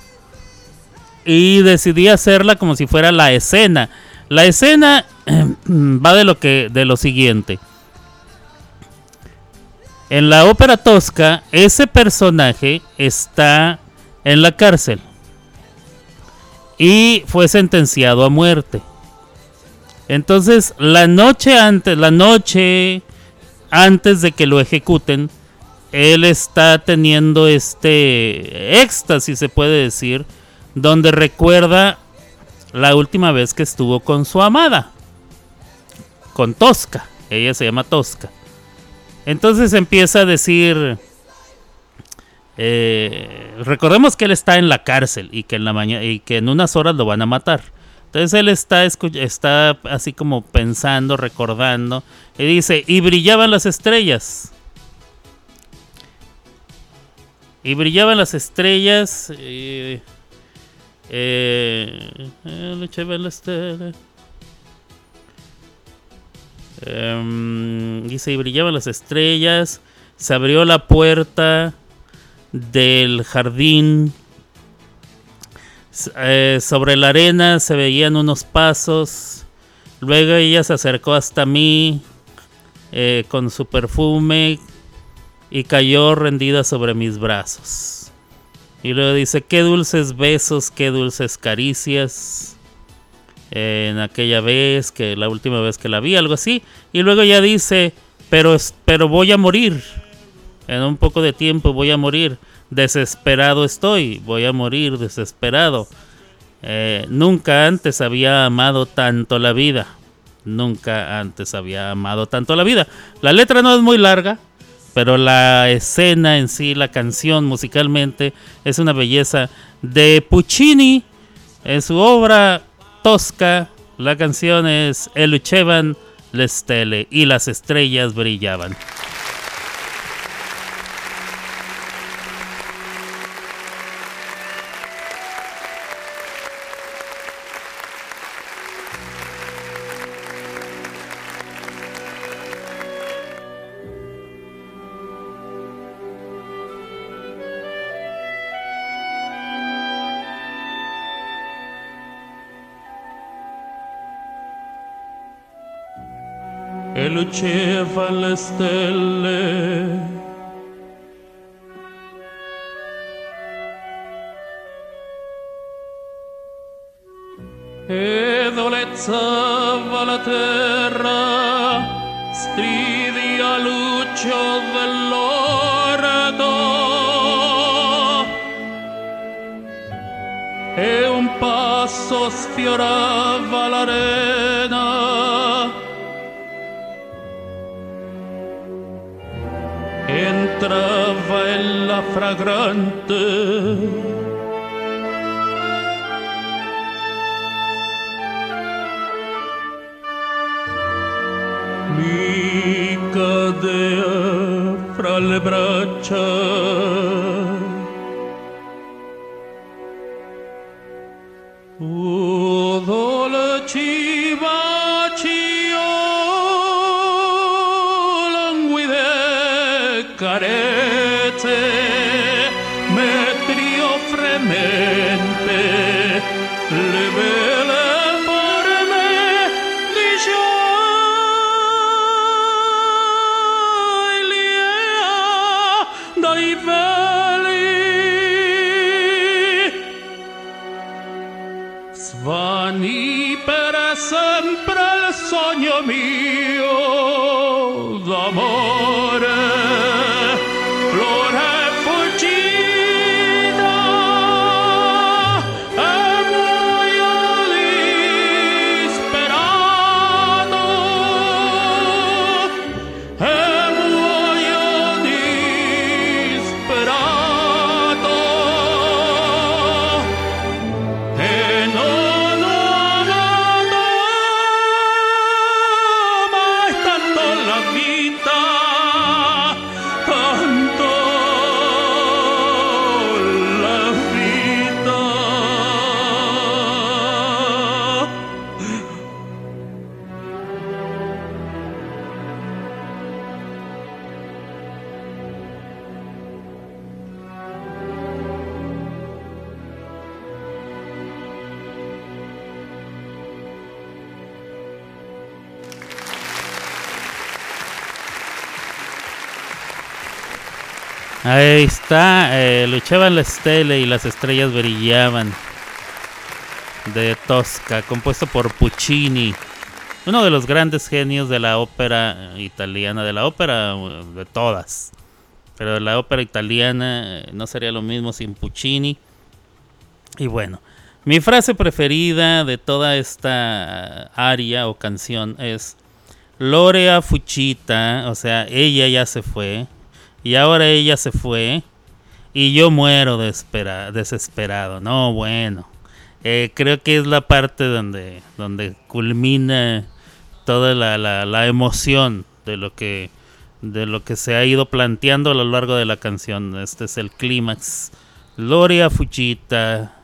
Y decidí hacerla como si fuera la escena. La escena va de lo que. de lo siguiente. En la ópera tosca, ese personaje está en la cárcel. Y fue sentenciado a muerte. Entonces, la noche antes, la noche antes de que lo ejecuten, él está teniendo este éxtasis, se puede decir, donde recuerda la última vez que estuvo con su amada, con Tosca. Ella se llama Tosca. Entonces empieza a decir, eh, recordemos que él está en la cárcel y que en la y que en unas horas lo van a matar. Entonces él está, está así como pensando, recordando, y dice, y brillaban las estrellas. Y brillaban las estrellas. eh, eh, eh. Em, dice, y brillaban las estrellas. Se abrió la puerta del jardín. Eh, sobre la arena se veían unos pasos. Luego ella se acercó hasta mí eh, con su perfume y cayó rendida sobre mis brazos. Y luego dice, qué dulces besos, qué dulces caricias. eh, en aquella vez, que la última vez que la vi, algo así. Y luego ya dice, pero, pero voy a morir. En un poco de tiempo voy a morir. Desesperado estoy, voy a morir desesperado. Eh, nunca antes había amado tanto la vida. Nunca antes había amado tanto la vida. La letra no es muy larga, pero la escena en sí, la canción musicalmente, es una belleza de Puccini. En su obra Tosca, la canción es El Luchevan le stelle y las estrellas brillaban. E luceva le stelle. E dolezzava la terra, stridi a lucio dell'orto. E un passo sfiorava l'arena. Entrava ella fragrante. mi cadea fra le braccia. O dolci Ahí está, eh, luchaban la estela y las estrellas brillaban. De Tosca, compuesto por Puccini, uno de los grandes genios de la ópera italiana, de la ópera eh, de todas. Pero de la ópera italiana eh, no sería lo mismo sin Puccini. Y bueno, mi frase preferida de toda esta aria o canción es Lorea Fuchita, o sea, ella ya se fue. Y ahora ella se fue. Y yo muero de espera- desesperado. No, bueno. Eh, creo que es la parte donde, donde culmina toda la, la- emoción de lo que de lo que se ha ido planteando a lo largo de la canción. Este es el clímax. Gloria Fuchita,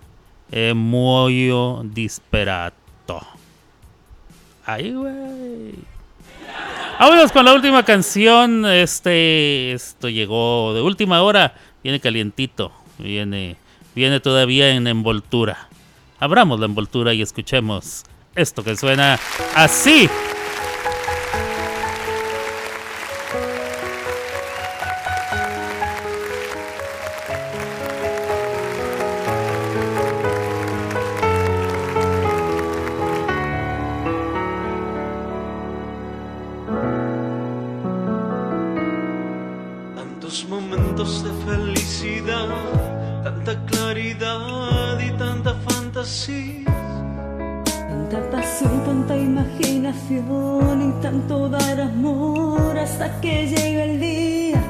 eh, muoio disperato. Ay, güey. Vámonos con la última canción. Este, esto llegó de última hora. Viene calientito. Viene, viene todavía en envoltura. Abramos la envoltura y escuchemos esto que suena así. Tanto dar amor hasta que llega el día.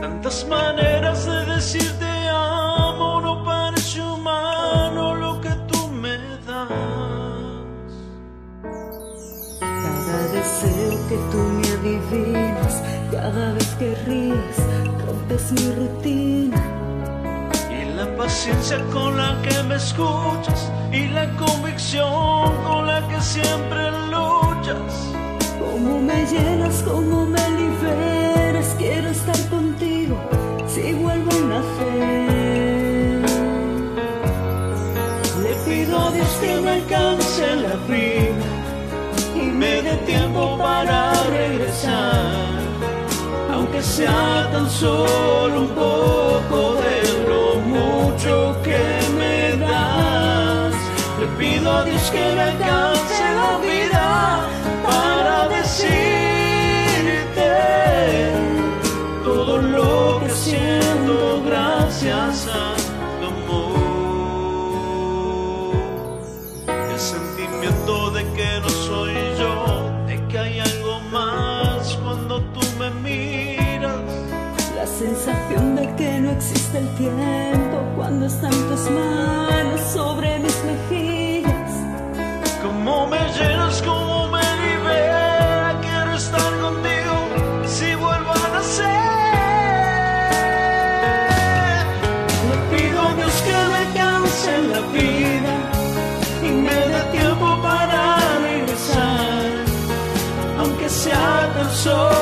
Tantas maneras de decir te amo, no parece humano lo que tú me das. Cada deseo que tú me adivinas, cada vez que ríes, rompes mi rutina. Y la paciencia con la que me escuchas y la convicción con la que siempre luchas. Cómo me llenas, cómo me liberas, quiero estar contigo si vuelvo a nacer. Le pido a Dios que me alcance la vida y me dé tiempo para regresar, aunque sea tan solo un poco de lo mucho que me das. Le pido a Dios que me alcance la vida decirte todo lo que siento gracias a tu amor. El sentimiento de que no soy yo, de que hay algo más cuando tú me miras. La sensación de que no existe el tiempo cuando están tus manos sea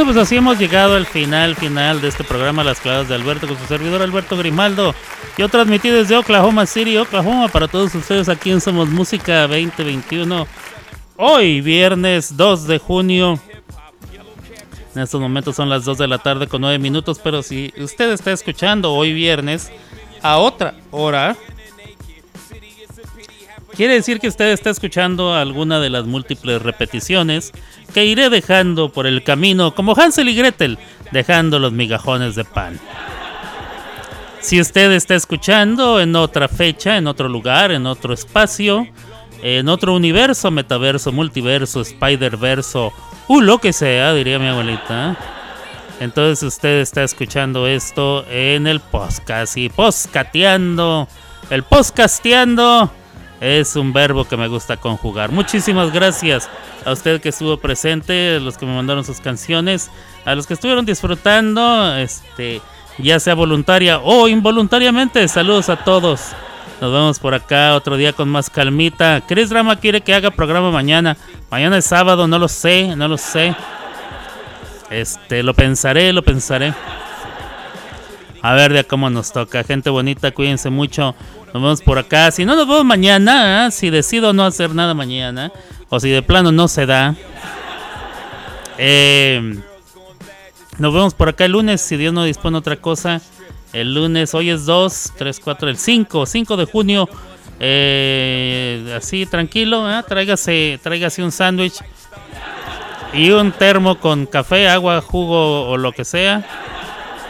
Bueno, pues así hemos llegado al final, final de este programa Las Claves de Alberto con su servidor Alberto Grimaldo. Yo transmití desde Oklahoma City, Oklahoma, para todos ustedes aquí en Somos Música 2021. Hoy, viernes 2 de junio. En estos momentos son las 2 de la tarde con 9 minutos, pero si usted está escuchando hoy viernes a otra hora, quiere decir que usted está escuchando alguna de las múltiples repeticiones que iré dejando por el camino, como Hansel y Gretel, dejando los migajones de pan. Si usted está escuchando en otra fecha, en otro lugar, en otro espacio, en otro universo, metaverso, multiverso, spider-verso, o lo que sea, diría mi abuelita. Entonces usted está escuchando esto en el podcast y postcateando. El postcasteando es un verbo que me gusta conjugar. Muchísimas gracias a usted que estuvo presente, los que me mandaron sus canciones, a los que estuvieron disfrutando, este, ya sea voluntaria o involuntariamente. Saludos a todos. Nos vemos por acá otro día con más calmita. Chris Drama quiere que haga programa mañana. Mañana es sábado, no lo sé, no lo sé. Este, lo pensaré, lo pensaré. A ver de cómo nos toca. Gente bonita, cuídense mucho. Nos vemos por acá. Si no nos vemos mañana, ¿eh? si decido no hacer nada mañana, o si de plano no se da, eh, nos vemos por acá el lunes. Si Dios no dispone otra cosa, el lunes, hoy es 2, 3, 4, el 5, 5 de junio. Eh, así tranquilo, ¿eh? tráigase, tráigase un sándwich y un termo con café, agua, jugo o lo que sea.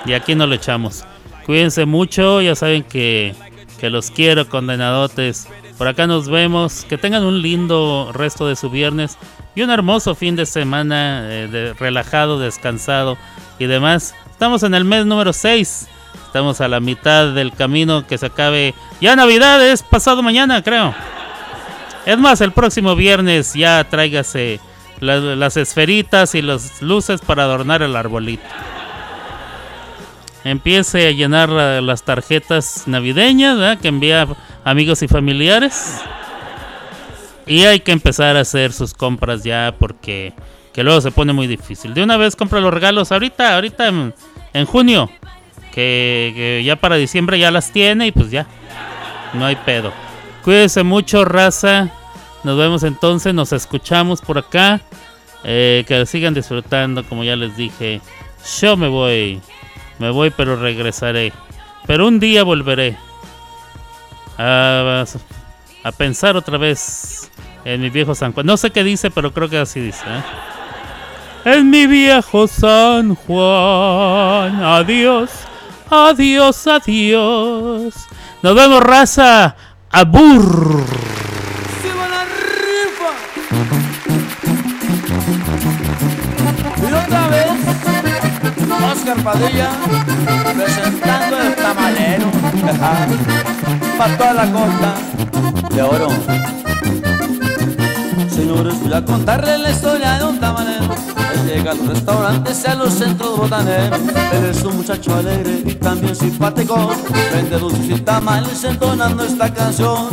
Y aquí no lo echamos. Cuídense mucho, ya saben que, que los quiero, condenadotes. Por acá nos vemos. Que tengan un lindo resto de su viernes y un hermoso fin de semana eh, relajado, descansado y demás. Estamos en el mes número 6. Estamos a la mitad del camino que se acabe. Ya Navidad es pasado mañana, creo. Es más, el próximo viernes ya tráigase las esferitas y las luces para adornar el arbolito. Empiece a llenar uh, las tarjetas navideñas ¿verdad? que envía amigos y familiares. Y hay que empezar a hacer sus compras ya porque que luego se pone muy difícil. De una vez compra los regalos ahorita, ahorita en, en junio. Que, que ya para diciembre ya las tiene y pues ya. No hay pedo. Cuídense mucho, raza. Nos vemos entonces, nos escuchamos por acá. Eh, que sigan disfrutando, como ya les dije. Yo me voy. Me voy, pero regresaré. Pero un día volveré. A, a pensar otra vez en mi viejo San Juan. No sé qué dice, pero creo que así dice. ¿eh? En mi viejo San Juan. Adiós. Adiós, adiós. Nos vemos, raza. Abur. Oscar Padilla presentando el tamalero para toda la costa de oro. Señores, voy a contarle la historia de un tamalero. Él llega a los restaurantes y a los centros botaneros. Él es un muchacho alegre y también simpático. Vende dulces y tamales entonando esta canción.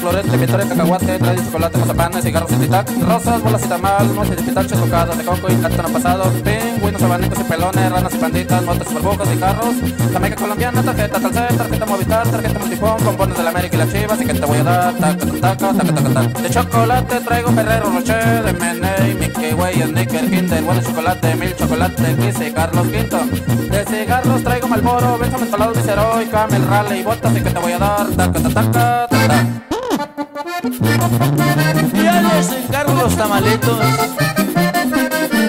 Florete, pitores, cacahuate, trae chocolate, mazapanes, cigarros y tic-tac, rosas, bolas y tamal, nueces de pistache, tocadas de coco y plátano pasado, pingüinos, abanicos y pelones, ranas y panditas, motos, burbujas y carros, jamaica colombiana, tarjeta Telcel, tarjeta Movistar, tarjeta Multifón, pompones de la América y las chivas, y que te voy a dar, taca, taca, taca, taca, taca. De chocolate traigo Ferrero Rocher, Meney, Mickey Way, Snicker, Kinder, bueno chocolate, mil chocolate, y Carlos Quinto. De cigarros traigo Malboro, Benjamin Palado, Vicero y Camel Raleigh, botas, y que te voy a dar, taca, taca, taca, taca. Ya les encargo los tamalitos.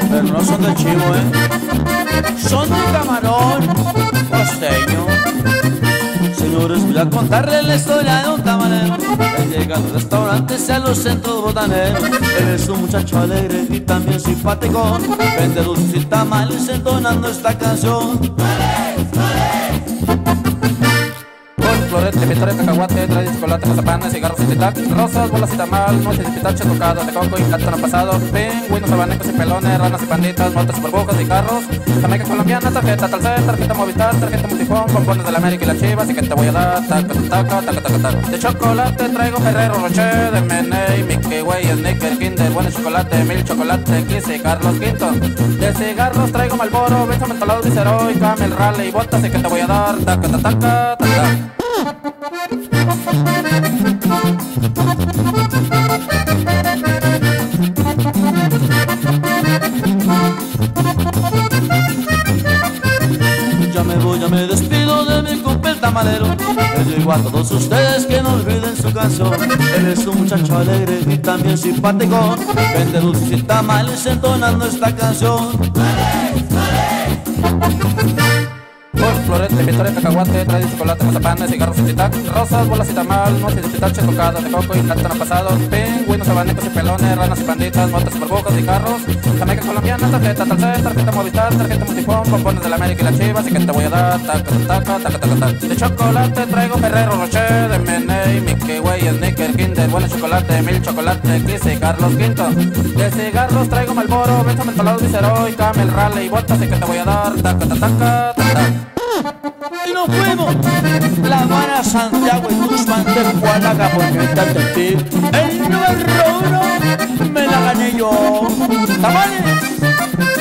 Pero no son de chivo, ¿eh? Son de camarón costeño. Señores, voy a contarles la historia de un tamalero. Llega a los restaurantes y a los centros botaneros. Él es un muchacho alegre y también simpático. Vende dulces y tamales entonando esta canción. Florete, pitores, cacahuate, trae chocolate, mazapanes, cigarros y tic-tac, rosas, bolas y tamal, nueces de pistache, tocadas de coco y plátano pasado, pingüinos, abanicos y pelones, ranas y panditas, motos, burbujas y carros, jamaica colombiana, tarjeta Telcel, tarjeta Movistar, tarjeta Multifón, pompones de la América y las chivas, y que te voy a dar, taca, taca, taca, taca, taca. De chocolate traigo Ferrero Rocher, de Meney, Mickey Way, Snicker, Kinder, bueno chocolate, mil chocolate, Kiss y Carlos Quinto. De cigarros traigo Malboro, Benjamin Palado, Vicero y Camel Raleigh, botas, y que te voy a dar, taca, taca, taca, taca. Ya me voy, ya me despido de mi compa tamalero. Les digo a todos ustedes que no olviden su canción. Él es un muchacho alegre y también simpático. Vende dulces y tamales entonando esta canción. Por florete, pitores, cacahuate, trae chocolate, mazapanes, cigarros y rosas, bolas y tamal, nueces de pistache, tocadas de coco y plátano pasado, pingüinos, abanicos y pelones, ranas y panditas, burbujas y carros, jamaica colombiana, tarjeta Telcel, tarjeta Movistar, tarjeta Multifón, pompones de la América y las chivas, y que te voy a dar, taca, taca, taca, taca, taca. De chocolate traigo Ferrero Rocher, de Meney, Mickey Way, Snicker, Kinder, bueno chocolate, mil chocolate, Kiss y Carlos Quinto. De cigarros traigo Malboro, Benjamin Palado, Vicero y Camel Raleigh, botas, y que te voy a dar, taca, taca, taca, taca. Y nos fuimos. La Habana, Santiago y Tuxpan de Juanaga porque tanto ti. El número uno me la gané yo. Tamales.